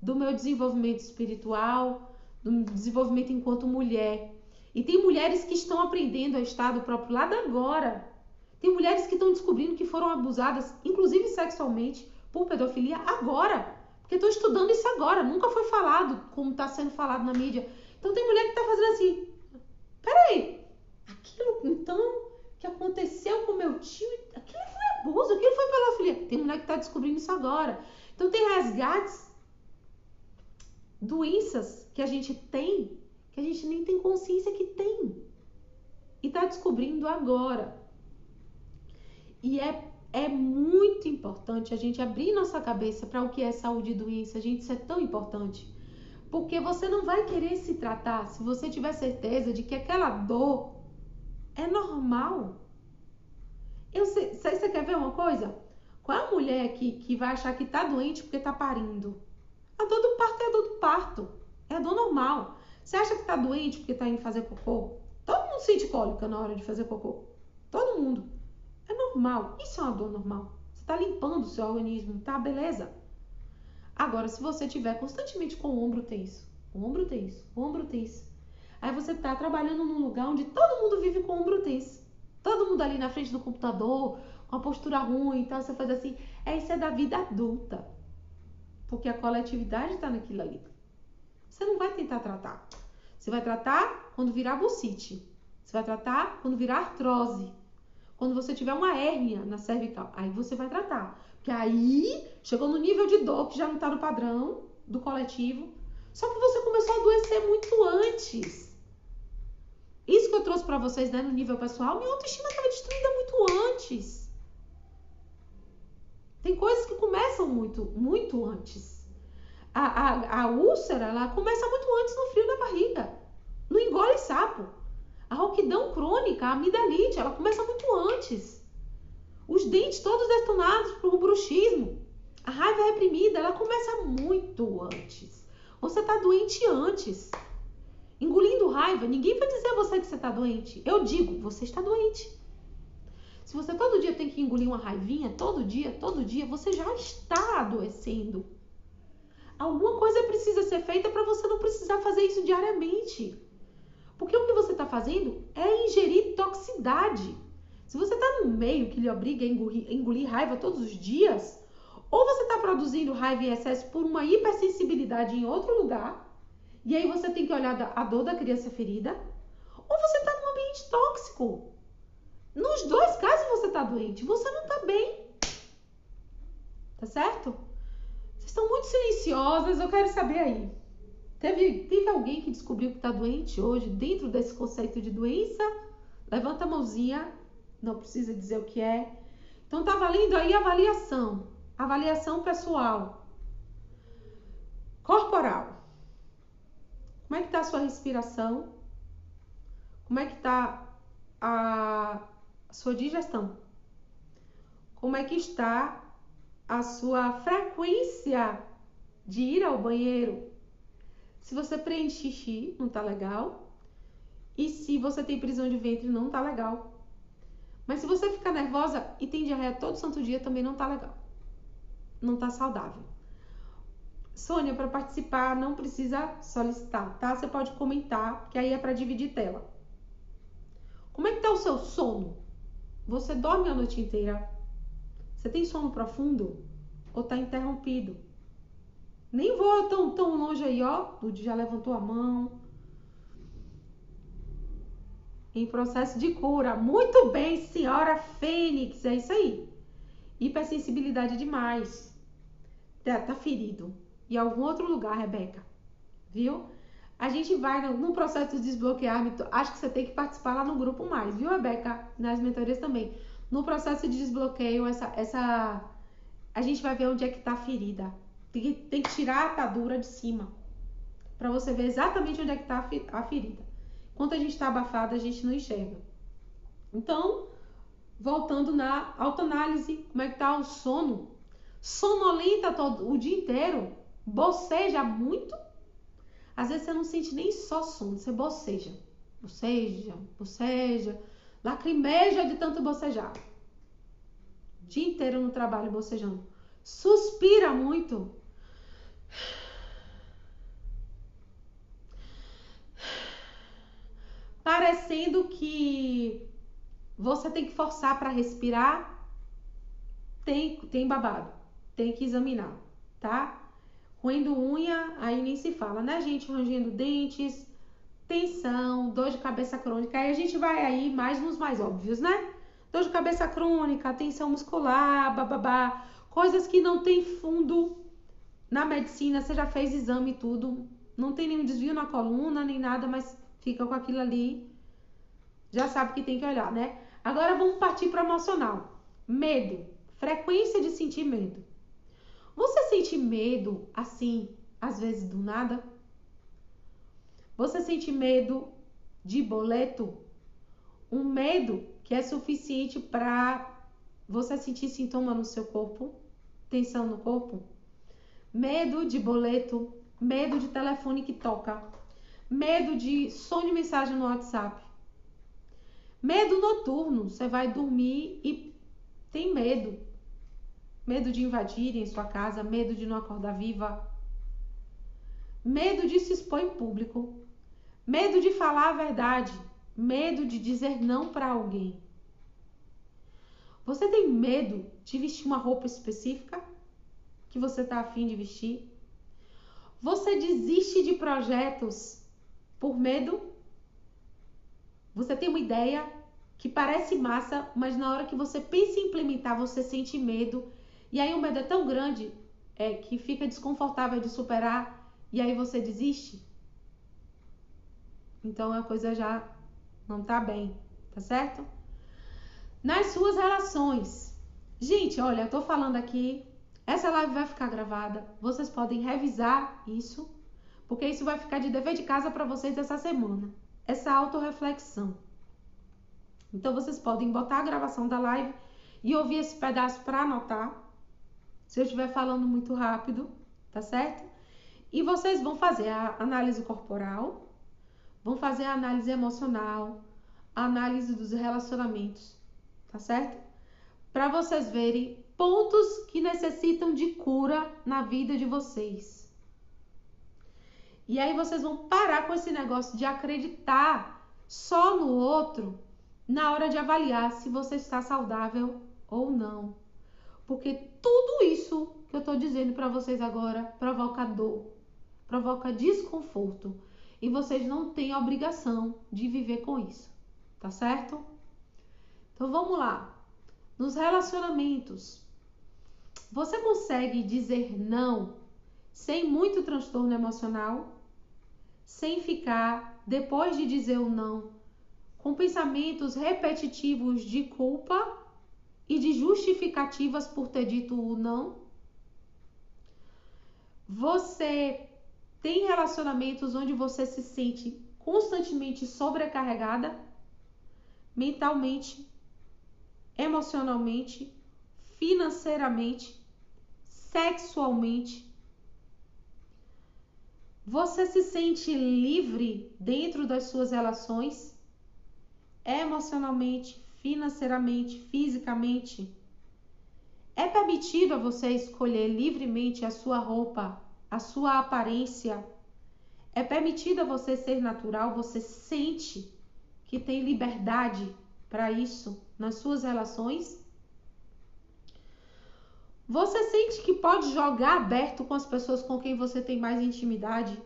Speaker 2: do meu desenvolvimento espiritual, do desenvolvimento enquanto mulher. E tem mulheres que estão aprendendo a estar do próprio lado agora. Tem mulheres que estão descobrindo que foram abusadas, inclusive sexualmente, por pedofilia agora. Porque estou estudando isso agora. Nunca foi falado como está sendo falado na mídia. Então tem mulher que está fazendo assim. peraí, aquilo então que aconteceu com meu tio, aquilo foi abuso, aquilo foi pela filha. Tem mulher que está descobrindo isso agora. Então tem resgates, doenças que a gente tem, que a gente nem tem consciência que tem. E está descobrindo agora. E é, é muito importante a gente abrir nossa cabeça para o que é saúde e doença. Gente, isso é tão importante. Porque você não vai querer se tratar se você tiver certeza de que aquela dor é normal. Eu sei, você quer ver uma coisa? Qual é a mulher que, que vai achar que tá doente porque tá parindo? A dor do parto é a dor do parto. É a dor normal. Você acha que tá doente porque tá indo fazer cocô? Todo mundo sente cólica na hora de fazer cocô. Todo mundo. É normal. Isso é uma dor normal. Você tá limpando o seu organismo, tá? Beleza. Agora, se você tiver constantemente com o ombro tenso, o ombro tenso, o ombro tenso, aí você tá trabalhando num lugar onde todo mundo vive com o ombro tenso. Todo mundo ali na frente do computador, com a postura ruim, então você faz assim, é isso é da vida adulta. Porque a coletividade está naquilo ali. Você não vai tentar tratar. Você vai tratar quando virar bucite. Você vai tratar quando virar artrose. Quando você tiver uma hérnia na cervical. Aí você vai tratar. Porque aí chegou no nível de dor que já não está no padrão do coletivo. Só que você começou a adoecer muito antes. Isso que eu trouxe para vocês, né, no nível pessoal, minha autoestima estava destruída muito antes. Tem coisas que começam muito, muito antes. A, a, a úlcera, ela começa muito antes no frio da barriga. No engole sapo. A rouquidão crônica, a amidalite, ela começa muito antes. Os dentes todos detonados por bruxismo. A raiva reprimida, ela começa muito antes. Você está doente antes. Engolindo raiva, ninguém vai dizer a você que você está doente. Eu digo, você está doente. Se você todo dia tem que engolir uma raivinha, todo dia, todo dia, você já está adoecendo. Alguma coisa precisa ser feita para você não precisar fazer isso diariamente. Porque o que você está fazendo é ingerir toxicidade. Se você está no meio que lhe obriga a engolir, engolir raiva todos os dias, ou você está produzindo raiva em excesso por uma hipersensibilidade em outro lugar, e aí você tem que olhar a dor da criança ferida, ou você está num ambiente tóxico. Nos dois casos você está doente, você não está bem. Tá certo? Vocês estão muito silenciosas, eu quero saber aí. Teve, teve alguém que descobriu que está doente hoje, dentro desse conceito de doença? Levanta a mãozinha não precisa dizer o que é. Então tá valendo aí avaliação, avaliação pessoal, corporal. Como é que tá a sua respiração? Como é que tá a sua digestão? Como é que está a sua frequência de ir ao banheiro? Se você preenche xixi, não tá legal. E se você tem prisão de ventre, não tá legal. Mas se você ficar nervosa e tem diarreia todo santo dia, também não tá legal. Não tá saudável. Sônia, para participar não precisa solicitar, tá? Você pode comentar, que aí é para dividir tela. Como é que tá o seu sono? Você dorme a noite inteira? Você tem sono profundo? Ou tá interrompido? Nem vou tão, tão longe aí, ó. Lud já levantou a mão em processo de cura. Muito bem, senhora Fênix, é isso aí. Hipersensibilidade demais. Tá, tá ferido. Em algum outro lugar, Rebeca. Viu? A gente vai no, no processo de desbloquear. Acho que você tem que participar lá no grupo mais, viu, Rebeca? Nas mentorias também. No processo de desbloqueio, essa, essa a gente vai ver onde é que tá a ferida. Tem que, tem que tirar a atadura de cima. para você ver exatamente onde é que tá a ferida. Quando a gente está abafado, a gente não enxerga. Então, voltando na autoanálise, como é que tá o sono? Sonolenta todo o dia inteiro, boceja muito. Às vezes você não sente nem só sono, você boceja. Boceja, boceja, lacrimeja de tanto bocejar. O dia inteiro no trabalho bocejando. Suspira muito. parecendo que você tem que forçar para respirar, tem, tem babado, tem que examinar, tá? Roendo unha, aí nem se fala, né, gente? Rangendo dentes, tensão, dor de cabeça crônica. Aí a gente vai aí mais nos mais óbvios, né? Dor de cabeça crônica, tensão muscular, bababá, coisas que não tem fundo na medicina, você já fez exame e tudo, não tem nenhum desvio na coluna, nem nada, mas fica com aquilo ali, já sabe que tem que olhar, né? Agora vamos partir para emocional. Medo, frequência de sentir medo. Você sente medo assim, às vezes do nada? Você sente medo de boleto? Um medo que é suficiente para você sentir sintoma no seu corpo, tensão no corpo? Medo de boleto, medo de telefone que toca, medo de som de mensagem no WhatsApp. Medo noturno, você vai dormir e tem medo. Medo de invadirem sua casa, medo de não acordar viva. Medo de se expor em público. Medo de falar a verdade. Medo de dizer não para alguém. Você tem medo de vestir uma roupa específica que você está afim de vestir? Você desiste de projetos por medo? Você tem uma ideia que parece massa, mas na hora que você pensa em implementar, você sente medo. E aí o medo é tão grande é, que fica desconfortável de superar e aí você desiste? Então a coisa já não tá bem, tá certo? Nas suas relações. Gente, olha, eu tô falando aqui, essa live vai ficar gravada. Vocês podem revisar isso, porque isso vai ficar de dever de casa para vocês essa semana. Essa autorreflexão. Então vocês podem botar a gravação da live e ouvir esse pedaço para anotar. Se eu estiver falando muito rápido, tá certo? E vocês vão fazer a análise corporal, vão fazer a análise emocional, a análise dos relacionamentos, tá certo? Para vocês verem pontos que necessitam de cura na vida de vocês. E aí vocês vão parar com esse negócio de acreditar só no outro na hora de avaliar se você está saudável ou não. Porque tudo isso que eu estou dizendo para vocês agora provoca dor, provoca desconforto. E vocês não têm obrigação de viver com isso, tá certo? Então vamos lá. Nos relacionamentos, você consegue dizer não sem muito transtorno emocional? Sem ficar, depois de dizer o não, com pensamentos repetitivos de culpa e de justificativas por ter dito o não? Você tem relacionamentos onde você se sente constantemente sobrecarregada mentalmente, emocionalmente, financeiramente, sexualmente? Você se sente livre dentro das suas relações? emocionalmente, financeiramente, fisicamente. É permitido a você escolher livremente a sua roupa, a sua aparência. É permitido a você ser natural, você sente que tem liberdade para isso nas suas relações? Você sente que pode jogar aberto com as pessoas com quem você tem mais intimidade?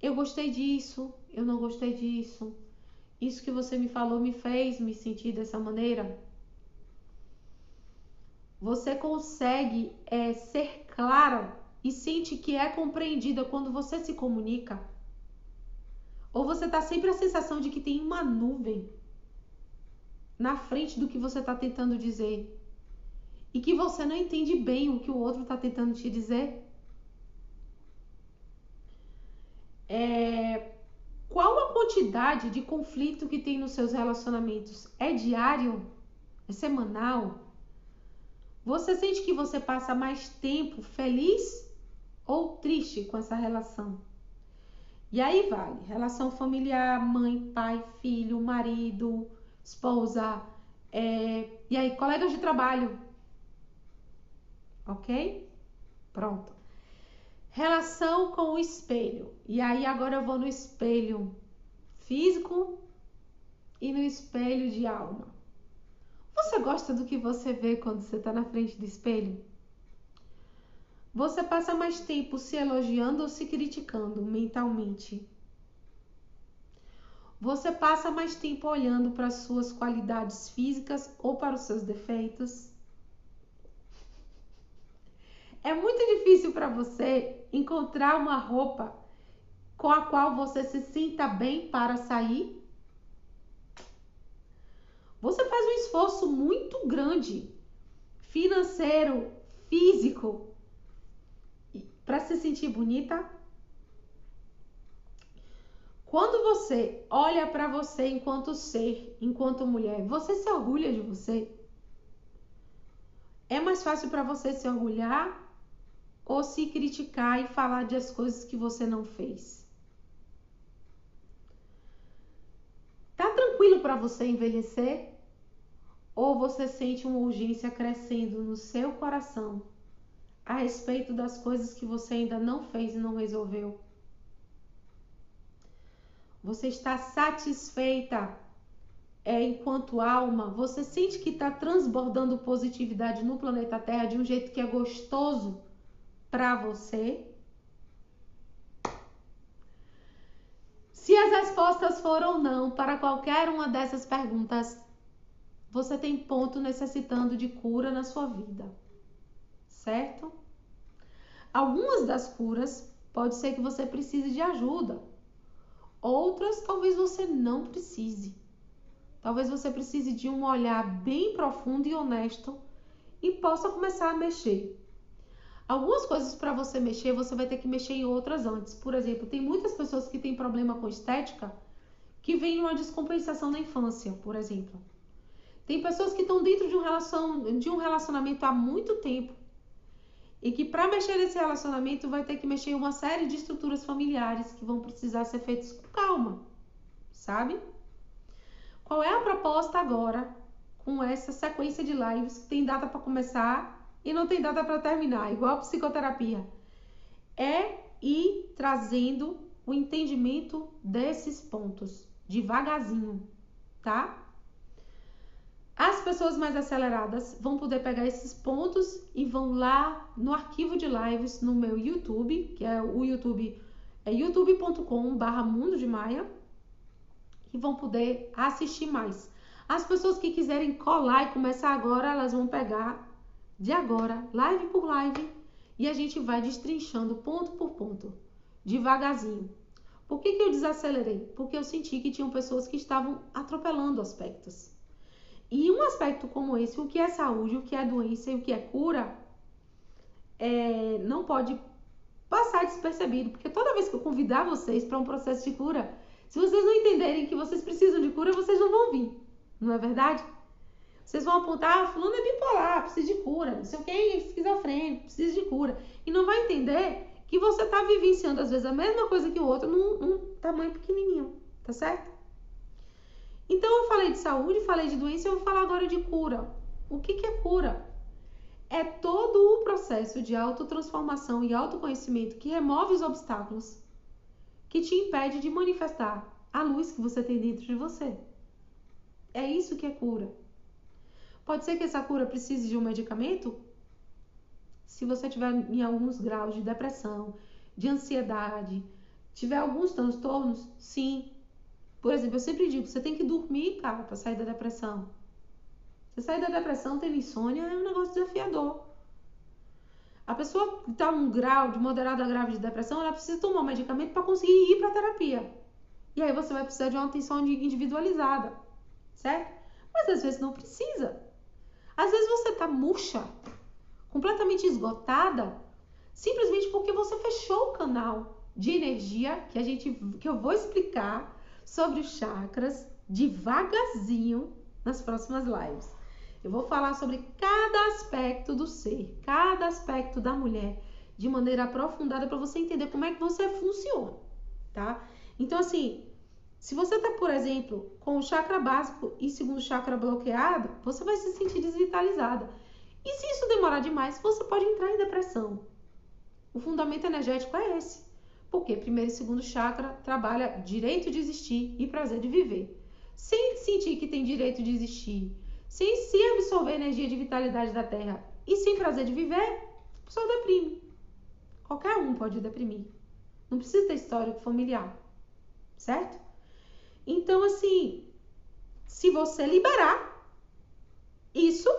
Speaker 2: Eu gostei disso, eu não gostei disso. Isso que você me falou me fez me sentir dessa maneira? Você consegue é, ser clara e sente que é compreendida quando você se comunica? Ou você está sempre a sensação de que tem uma nuvem na frente do que você está tentando dizer e que você não entende bem o que o outro está tentando te dizer? É, qual a quantidade de conflito que tem nos seus relacionamentos? É diário? É semanal? Você sente que você passa mais tempo feliz ou triste com essa relação? E aí vale, relação familiar, mãe, pai, filho, marido, esposa, é... e aí colegas de trabalho, ok? Pronto. Relação com o espelho. E aí agora eu vou no espelho físico e no espelho de alma. Você gosta do que você vê quando você está na frente do espelho? Você passa mais tempo se elogiando ou se criticando mentalmente? Você passa mais tempo olhando para as suas qualidades físicas ou para os seus defeitos? É muito difícil para você encontrar uma roupa com a qual você se sinta bem para sair? Você faz um esforço muito grande, financeiro, físico, para se sentir bonita? Quando você olha para você enquanto ser, enquanto mulher, você se orgulha de você? É mais fácil para você se orgulhar ou se criticar e falar de as coisas que você não fez? Tá tranquilo para você envelhecer? Ou você sente uma urgência crescendo no seu coração a respeito das coisas que você ainda não fez e não resolveu? Você está satisfeita é, enquanto alma? Você sente que está transbordando positividade no planeta Terra de um jeito que é gostoso para você? Se as respostas foram não para qualquer uma dessas perguntas, você tem ponto necessitando de cura na sua vida, certo? Algumas das curas pode ser que você precise de ajuda, Outras talvez você não precise. Talvez você precise de um olhar bem profundo e honesto e possa começar a mexer. Algumas coisas para você mexer, você vai ter que mexer em outras antes. Por exemplo, tem muitas pessoas que têm problema com estética que vem uma descompensação na infância, por exemplo. Tem pessoas que estão dentro de um, relacion... de um relacionamento há muito tempo e que para mexer nesse relacionamento vai ter que mexer em uma série de estruturas familiares que vão precisar ser feitas com calma, sabe? Qual é a proposta agora com essa sequência de lives que tem data para começar e não tem data para terminar, igual a psicoterapia? É ir trazendo o entendimento desses pontos devagarzinho, tá? As pessoas mais aceleradas vão poder pegar esses pontos e vão lá no arquivo de lives no meu YouTube, que é o YouTube, é youtube.com/barra Mundo de Maia, e vão poder assistir mais. As pessoas que quiserem colar e começar agora, elas vão pegar de agora, live por live, e a gente vai destrinchando ponto por ponto, devagarzinho. Por que, que eu desacelerei? Porque eu senti que tinham pessoas que estavam atropelando aspectos. E um aspecto como esse, o que é saúde, o que é doença e o que é cura, é, não pode passar despercebido, porque toda vez que eu convidar vocês para um processo de cura, se vocês não entenderem que vocês precisam de cura, vocês não vão vir, não é verdade? Vocês vão apontar, ah, fulano é bipolar, precisa de cura, não sei o que, é esquizofrênico, precisa de cura. E não vai entender que você está vivenciando, às vezes, a mesma coisa que o outro num, num tamanho pequenininho, tá certo? Então eu falei de saúde, falei de doença, eu vou falar agora de cura. O que, que é cura? É todo o processo de autotransformação e autoconhecimento que remove os obstáculos, que te impede de manifestar a luz que você tem dentro de você. É isso que é cura. Pode ser que essa cura precise de um medicamento? Se você tiver em alguns graus de depressão, de ansiedade, tiver alguns transtornos, sim, por exemplo, eu sempre digo, você tem que dormir, cara, para sair da depressão. Você sair da depressão tendo insônia é um negócio desafiador. A pessoa que está num grau de moderada a grave de depressão, ela precisa tomar um medicamento para conseguir ir para terapia. E aí você vai precisar de uma atenção individualizada, certo? Mas às vezes não precisa. Às vezes você está murcha, completamente esgotada, simplesmente porque você fechou o canal de energia que a gente que eu vou explicar sobre os chakras devagarzinho nas próximas lives. Eu vou falar sobre cada aspecto do ser, cada aspecto da mulher, de maneira aprofundada para você entender como é que você funciona, tá? Então, assim, se você tá, por exemplo, com o chakra básico e segundo chakra bloqueado, você vai se sentir desvitalizada. E se isso demorar demais, você pode entrar em depressão. O fundamento energético é esse. Porque primeiro e segundo chakra trabalha direito de existir e prazer de viver. Sem sentir que tem direito de existir, sem se absorver a energia de vitalidade da terra e sem prazer de viver, pessoa deprime. Qualquer um pode deprimir. Não precisa ter histórico familiar, certo? Então, assim, se você liberar isso,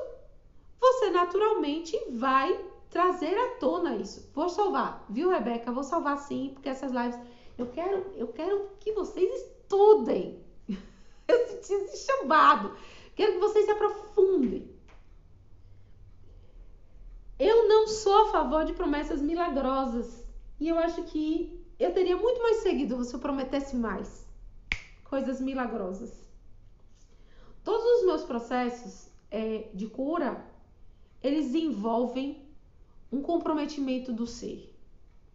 Speaker 2: você naturalmente vai trazer à tona isso. Vou salvar, viu, Rebeca? Vou salvar sim, porque essas lives eu quero, eu quero que vocês estudem. Esse chamado. Quero que vocês se aprofundem. Eu não sou a favor de promessas milagrosas. E eu acho que eu teria muito mais seguido se eu prometesse mais coisas milagrosas. Todos os meus processos é, de cura, eles envolvem um comprometimento do ser.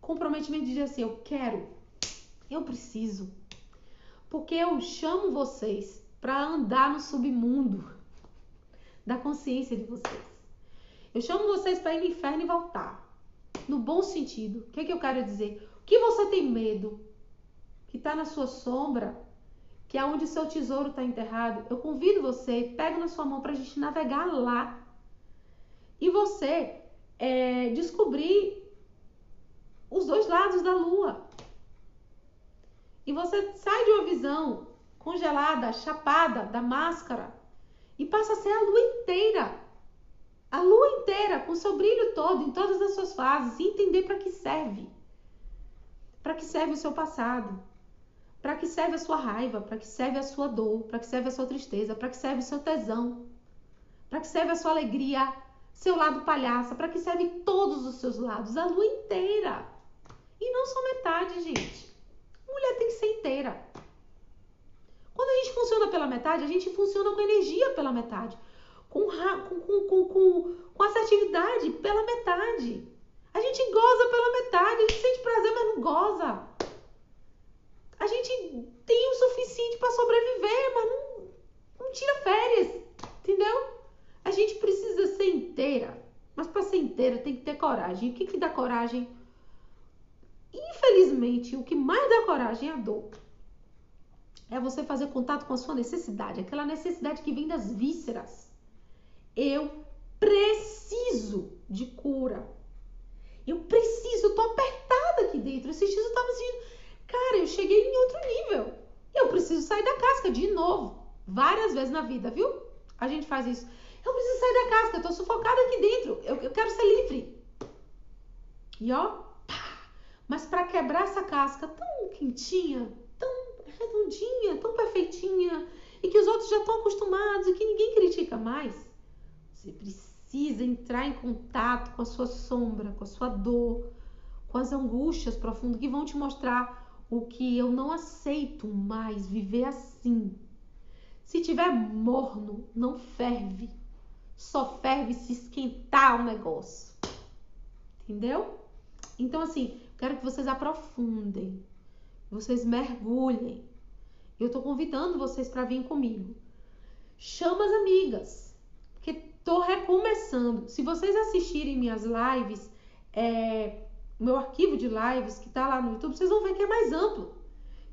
Speaker 2: Comprometimento de dizer assim, eu quero, eu preciso. Porque eu chamo vocês para andar no submundo da consciência de vocês. Eu chamo vocês para ir no inferno e voltar. No bom sentido. O que, é que eu quero dizer? O que você tem medo? Que está na sua sombra, que é onde seu tesouro está enterrado. Eu convido você, pega na sua mão para a gente navegar lá. E você é, descobrir os dois lados da lua. E você sai de uma visão congelada, chapada da máscara e passa a ser a lua inteira. A lua inteira, com seu brilho todo, em todas as suas fases, e entender para que serve. Para que serve o seu passado? Para que serve a sua raiva? Para que serve a sua dor? Para que serve a sua tristeza? Para que serve o seu tesão? Para que serve a sua alegria? seu lado palhaça, para que serve todos os seus lados, a lua inteira. E não só metade, gente. Mulher tem que ser inteira. Quando a gente funciona pela metade, a gente funciona com energia pela metade, com, com, com, com, com assertividade pela metade. A gente goza pela metade, a gente sente prazer, mas não goza. A gente tem o suficiente para sobreviver, mas não, não tira férias, entendeu? A gente precisa ser inteira, mas para ser inteira tem que ter coragem. O que, que dá coragem? Infelizmente, o que mais dá coragem é a dor. É você fazer contato com a sua necessidade, aquela necessidade que vem das vísceras. Eu preciso de cura. Eu preciso, eu tô apertada aqui dentro. Esses dias eu tava assim, cara, eu cheguei em outro nível. Eu preciso sair da casca de novo. Várias vezes na vida, viu? A gente faz isso. Eu preciso sair da casca, eu tô sufocada aqui dentro. Eu, eu quero ser livre. E ó, pá. Mas para quebrar essa casca tão quentinha, tão redondinha, tão perfeitinha, e que os outros já estão acostumados e que ninguém critica mais, você precisa entrar em contato com a sua sombra, com a sua dor, com as angústias profundas que vão te mostrar o que eu não aceito mais viver assim. Se tiver morno, não ferve só ferve se esquentar o negócio. Entendeu? Então, assim, quero que vocês aprofundem, vocês mergulhem. Eu tô convidando vocês para vir comigo. Chama as amigas, porque tô recomeçando. Se vocês assistirem minhas lives, é, meu arquivo de lives que tá lá no YouTube, vocês vão ver que é mais amplo.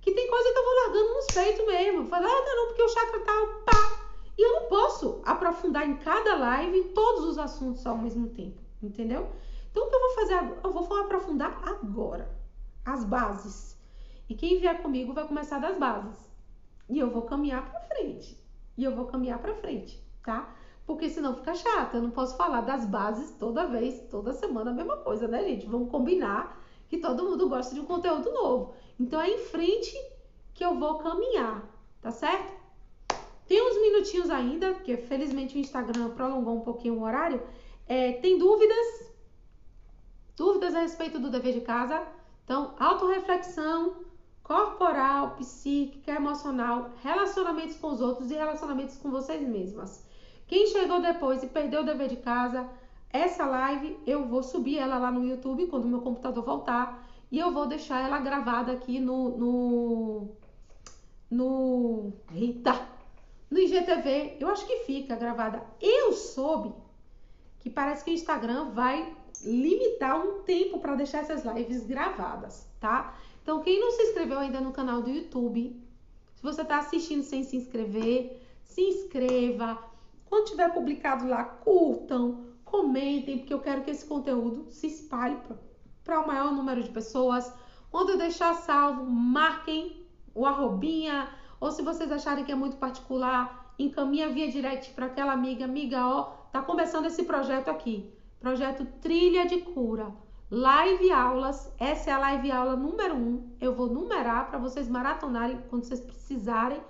Speaker 2: Que tem coisa que eu vou largando nos peitos mesmo. Falar, ah, não, não, porque o chakra tá, pá, e eu não posso aprofundar em cada live todos os assuntos ao mesmo tempo, entendeu? Então, o que eu vou fazer? Eu vou aprofundar agora as bases. E quem vier comigo vai começar das bases. E eu vou caminhar para frente. E eu vou caminhar para frente, tá? Porque senão fica chato. Eu não posso falar das bases toda vez, toda semana a mesma coisa, né, gente? Vamos combinar que todo mundo gosta de um conteúdo novo. Então é em frente que eu vou caminhar, tá certo? Tem uns minutinhos ainda, porque felizmente o Instagram prolongou um pouquinho o horário. É, tem dúvidas? Dúvidas a respeito do dever de casa? Então, autorreflexão corporal, psíquica, emocional, relacionamentos com os outros e relacionamentos com vocês mesmas. Quem chegou depois e perdeu o dever de casa, essa live eu vou subir ela lá no YouTube quando meu computador voltar e eu vou deixar ela gravada aqui no no no eita no IGTV, eu acho que fica gravada. Eu soube que parece que o Instagram vai limitar um tempo para deixar essas lives gravadas, tá? Então, quem não se inscreveu ainda no canal do YouTube, se você está assistindo sem se inscrever, se inscreva. Quando tiver publicado lá, curtam, comentem, porque eu quero que esse conteúdo se espalhe para o maior número de pessoas. Quando eu deixar salvo, marquem o arrobinha, Ou se vocês acharem que é muito particular, encaminha via direct para aquela amiga, amiga, ó, tá começando esse projeto aqui. Projeto Trilha de Cura. Live aulas, essa é a live aula número um. Eu vou numerar para vocês maratonarem quando vocês precisarem,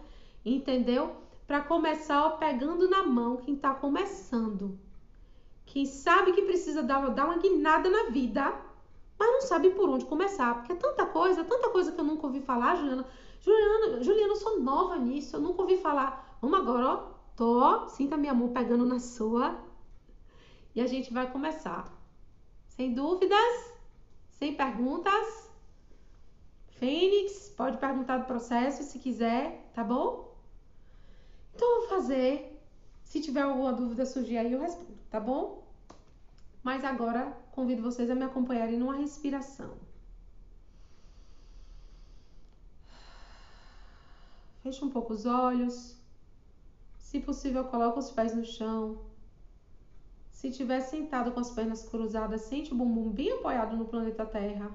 Speaker 2: entendeu? Para começar, ó, pegando na mão quem está começando. Quem sabe que precisa dar, dar uma guinada na vida, mas não sabe por onde começar, porque é tanta coisa, tanta coisa que eu nunca ouvi falar, Juliana. Juliana, Juliana, eu sou nova nisso, eu nunca ouvi falar. Vamos agora, ó, tô, sinta minha mão pegando na sua. E a gente vai começar. Sem dúvidas? Sem perguntas? Fênix, pode perguntar do processo se quiser, tá bom? Então eu vou fazer. Se tiver alguma dúvida surgir aí, eu respondo, tá bom? Mas agora convido vocês a me acompanharem numa respiração. Feche um pouco os olhos. Se possível, coloque os pés no chão. Se estiver sentado com as pernas cruzadas, sente o bumbum bem apoiado no planeta Terra.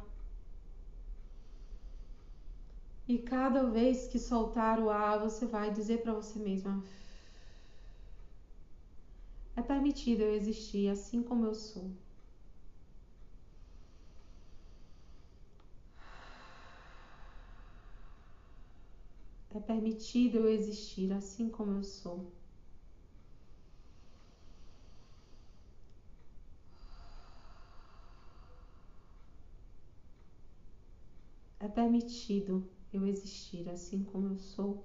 Speaker 2: E cada vez que soltar o ar, você vai dizer para você mesma: É permitido eu existir assim como eu sou. É permitido eu existir assim como eu sou. É permitido eu existir assim como eu sou.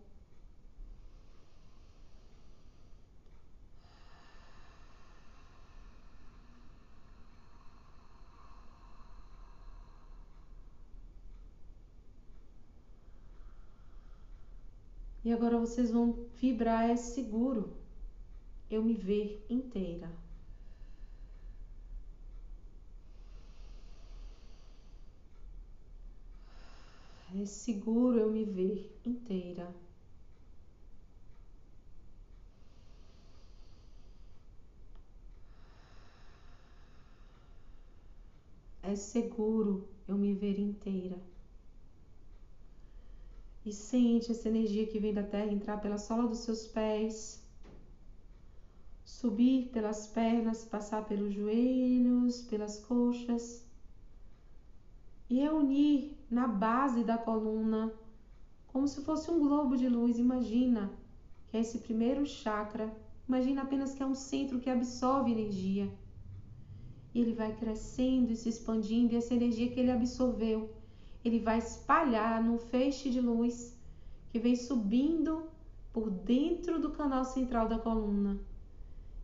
Speaker 2: E agora vocês vão vibrar é seguro eu me ver inteira. É seguro eu me ver inteira. É seguro eu me ver inteira. E sente essa energia que vem da terra entrar pela sola dos seus pés, subir pelas pernas, passar pelos joelhos, pelas coxas e reunir na base da coluna, como se fosse um globo de luz. Imagina que é esse primeiro chakra. Imagina apenas que é um centro que absorve energia. E ele vai crescendo e se expandindo, e essa energia que ele absorveu, ele vai espalhar num feixe de luz que vem subindo por dentro do canal central da coluna.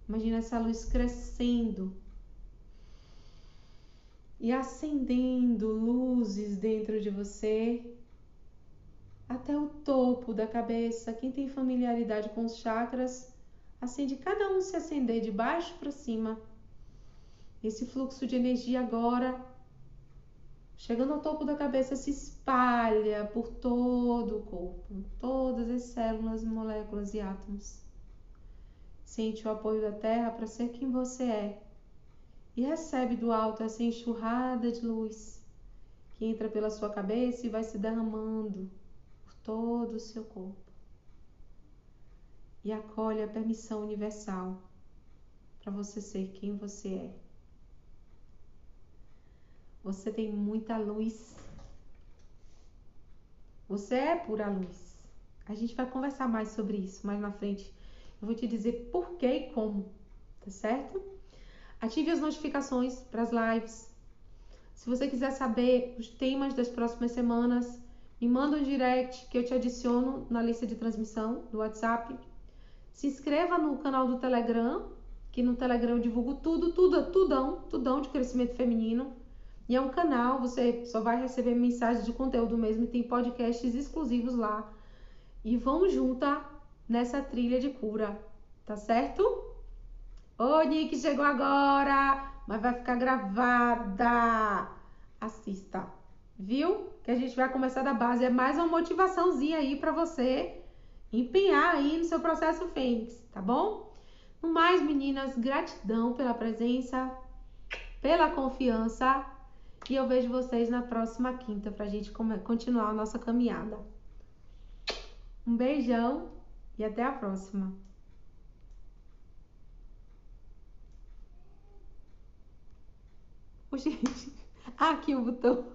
Speaker 2: Imagina essa luz crescendo e acendendo luzes dentro de você até o topo da cabeça. Quem tem familiaridade com os chakras, acende cada um se acender de baixo para cima. Esse fluxo de energia agora, chegando ao topo da cabeça, se espalha por todo o corpo, todas as células, moléculas e átomos. Sente o apoio da Terra para ser quem você é e recebe do alto essa enxurrada de luz que entra pela sua cabeça e vai se derramando por todo o seu corpo. E acolhe a permissão universal para você ser quem você é. Você tem muita luz. Você é pura luz. A gente vai conversar mais sobre isso mais na frente. Eu vou te dizer por que e como, tá certo? Ative as notificações para as lives. Se você quiser saber os temas das próximas semanas, me manda um direct que eu te adiciono na lista de transmissão do WhatsApp. Se inscreva no canal do Telegram, que no Telegram eu divulgo tudo, tudo, tudão, tudão de crescimento feminino. E é um canal, você só vai receber mensagens de conteúdo mesmo e tem podcasts exclusivos lá. E vamos juntas nessa trilha de cura, tá certo? Ô, Nick, chegou agora, mas vai ficar gravada. Assista, viu? Que a gente vai começar da base. É mais uma motivaçãozinha aí para você empenhar aí no seu processo Fênix, tá bom? No mais, meninas, gratidão pela presença, pela confiança. E eu vejo vocês na próxima quinta para a gente continuar a nossa caminhada. Um beijão e até a próxima. Gente, aqui o botão.